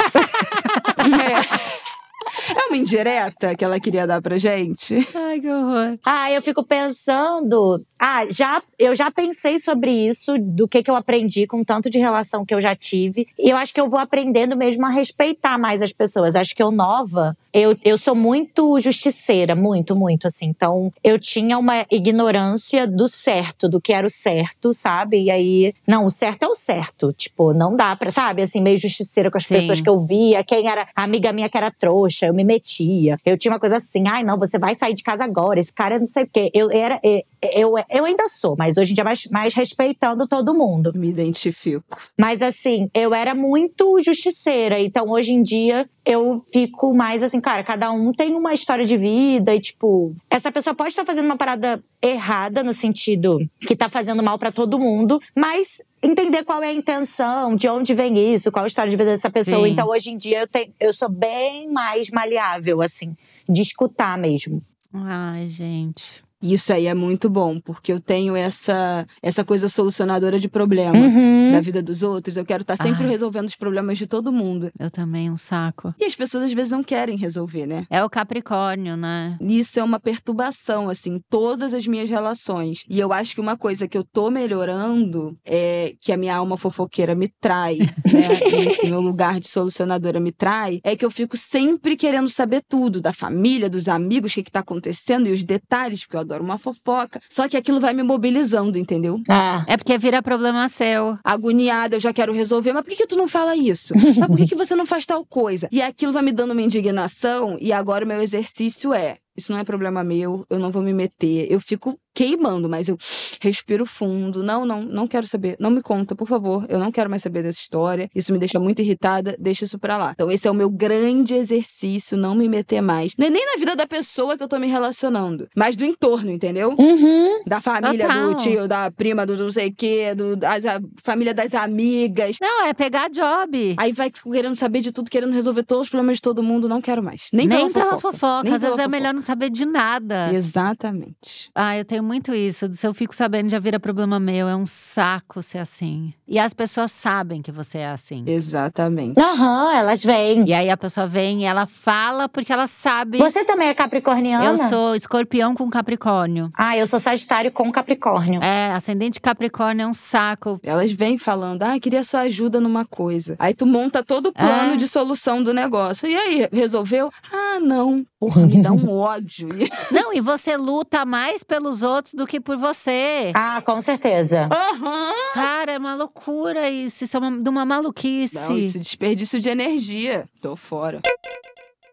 É. Uma indireta que ela queria dar pra gente? Ai, que horror. Ah, eu fico pensando. Ah, já, eu já pensei sobre isso, do que, que eu aprendi com tanto de relação que eu já tive. E eu acho que eu vou aprendendo mesmo a respeitar mais as pessoas. Acho que eu nova, eu, eu sou muito justiceira, muito, muito, assim. Então, eu tinha uma ignorância do certo, do que era o certo, sabe? E aí, não, o certo é o certo. Tipo, não dá pra, sabe? Assim, meio justiceira com as Sim. pessoas que eu via, quem era a amiga minha que era trouxa, eu me metia. Eu tinha uma coisa assim, ai, não, você vai sair de casa agora, esse cara não sei o quê. Eu era, é, eu, eu ainda sou, mas hoje em dia mais, mais respeitando todo mundo. Me identifico. Mas assim, eu era muito justiceira. Então hoje em dia eu fico mais assim, cara, cada um tem uma história de vida e tipo, essa pessoa pode estar fazendo uma parada errada no sentido que tá fazendo mal para todo mundo, mas entender qual é a intenção, de onde vem isso, qual a história de vida dessa pessoa. Sim. Então hoje em dia eu tenho, eu sou bem mais maleável assim, de escutar mesmo. Ai, gente. Isso aí é muito bom, porque eu tenho essa, essa coisa solucionadora de problema Uhum. da vida dos outros. Eu quero estar sempre Ai. resolvendo os problemas de todo mundo. Eu também, um saco. E as pessoas às vezes não querem resolver, né? É o Capricórnio, né? Isso é uma perturbação, assim, todas as minhas relações. E eu acho que uma coisa que eu tô melhorando é que a minha alma fofoqueira me trai, né? E esse meu lugar de solucionadora me trai, é que eu fico sempre querendo saber tudo da família, dos amigos, o que, que tá acontecendo e os detalhes, porque eu adoro uma fofoca. Só que aquilo vai me mobilizando, entendeu? Ah. É porque vira problema seu. agoniada, eu já quero resolver. Mas por que, que tu não fala isso? Mas por que, que você não faz tal coisa? E aquilo vai me dando uma indignação, e agora o meu exercício é. Isso não é problema meu, eu não vou me meter. Eu fico queimando, mas eu respiro fundo. Não, não, não quero saber. Não me conta, por favor. Eu não quero mais saber dessa história. Isso me deixa muito irritada, deixa isso pra lá. Então, esse é o meu grande exercício, não me meter mais. Não é nem na vida da pessoa que eu tô me relacionando, mas do entorno, entendeu? Uhum. Da família, Total. do tio, da prima, do não sei o quê, do, das, a família das amigas. Não, é pegar job. Aí vai querendo saber de tudo, querendo resolver todos os problemas de todo mundo. Não quero mais. Nem, Nem pela, pela fofoca. Nem Às vezes pela é melhor fofoca. não saber de nada. Exatamente. Ah, eu tenho muito isso. Se eu fico sabendo, já vira problema meu. É um saco ser assim. E as pessoas sabem que você é assim. Exatamente. Aham, elas vêm. E aí a pessoa vem e ela fala porque ela sabe. Você também é capricorniana? Eu sou escorpião com capricórnio. Ah, eu sou sagitário com capricórnio. É, ascendente capricórnio é um saco. Elas vêm falando, ah, queria sua ajuda numa coisa. Aí tu monta todo o plano É. de solução do negócio. E aí, resolveu? Ah, não. Porra, me dá um ódio. Não, e você luta mais pelos outros do que por você. Ah, com certeza. Aham. Cara, é uma loucura isso. Isso é uma, de uma maluquice. Não, isso é desperdício de energia. Tô fora.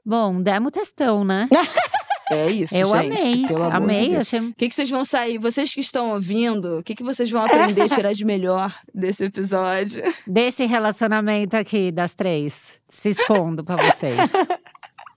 Bom, demos testão, né? É isso, Eu gente. amei. Pelo amor de amei, Deus. achei. O que, que vocês vão sair? Vocês que estão ouvindo, o que, que vocês vão aprender a tirar de melhor desse episódio? Desse relacionamento aqui das três, se expondo pra vocês.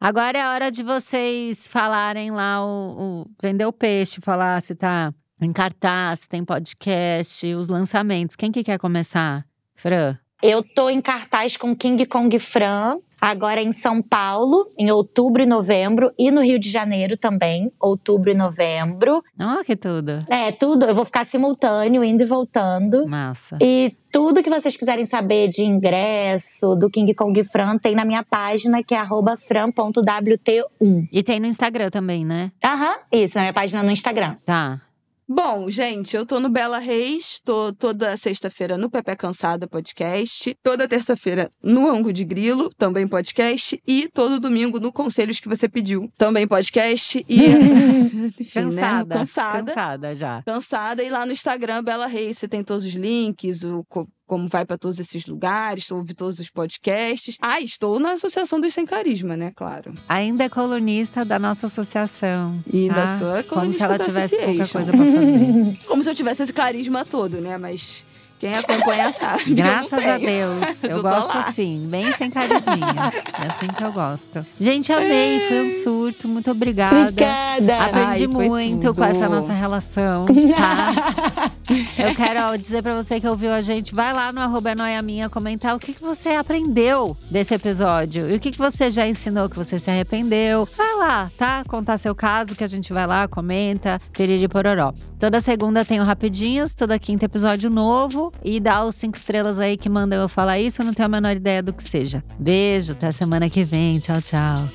Agora é hora de vocês falarem lá o, o vender o peixe, falar se tá em cartaz, se tem podcast, os lançamentos. Quem que quer começar? Fran? Eu tô em cartaz com King Kong Fran, agora em São Paulo, em outubro e novembro, e no Rio de Janeiro também, outubro e novembro. Ó, que tudo. É, tudo, eu vou ficar simultâneo, indo e voltando. Massa. E tudo que vocês quiserem saber de ingresso do King Kong Fran tem na minha página, que é arroba fran.wt1. E tem no Instagram também, né? Aham, isso, na minha página no Instagram. Tá. Bom, gente, eu tô no Bela Reis, tô toda sexta-feira no Pepe Cansada Podcast, toda terça-feira no Ango de Grilo, também podcast, e todo domingo no Conselhos que você pediu, também podcast. E. Enfim, né? Cansada. Cansada. Cansada já. Cansada. E lá no Instagram, Bela Reis, você tem todos os links, o. co- Como vai pra todos esses lugares, ouve todos os podcasts. Ah, estou na Associação dos Sem Carisma, né? Claro. Ainda é colunista da nossa associação. E tá? ainda sou Como se colunista ela da tivesse pouca coisa pra fazer. Como se eu tivesse esse carisma todo, né? Mas quem acompanha sabe. Graças a. Deus. Eu gosto assim, bem sem carisminha. É assim que eu gosto. Gente, amei. Foi um surto. Muito obrigada. Obrigada! Aprendi Ai, muito com essa nossa relação, tá? Eu quero ó, dizer pra você que ouviu a gente, vai lá no arroba é Noia Minha comentar o que, que você aprendeu desse episódio. E o que, que você já ensinou que você se arrependeu. Vai lá, tá? Contar seu caso, que a gente vai lá, comenta, piriri pororó. Toda segunda tem o Rapidinhos, toda quinta episódio novo. E dá os cinco estrelas aí que mandam eu falar isso, eu não tenho a menor ideia do que seja. Beijo, até semana que vem. Tchau, tchau.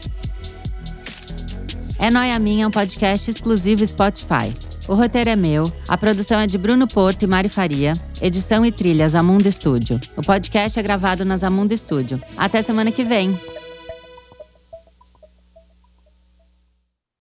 É Noia Minha, um podcast exclusivo Spotify. O roteiro é meu, a produção é de Bruno Porto e Mari Faria, edição e trilhas Amundo Estúdio. O podcast é gravado na Amundo Estúdio. Até semana que vem.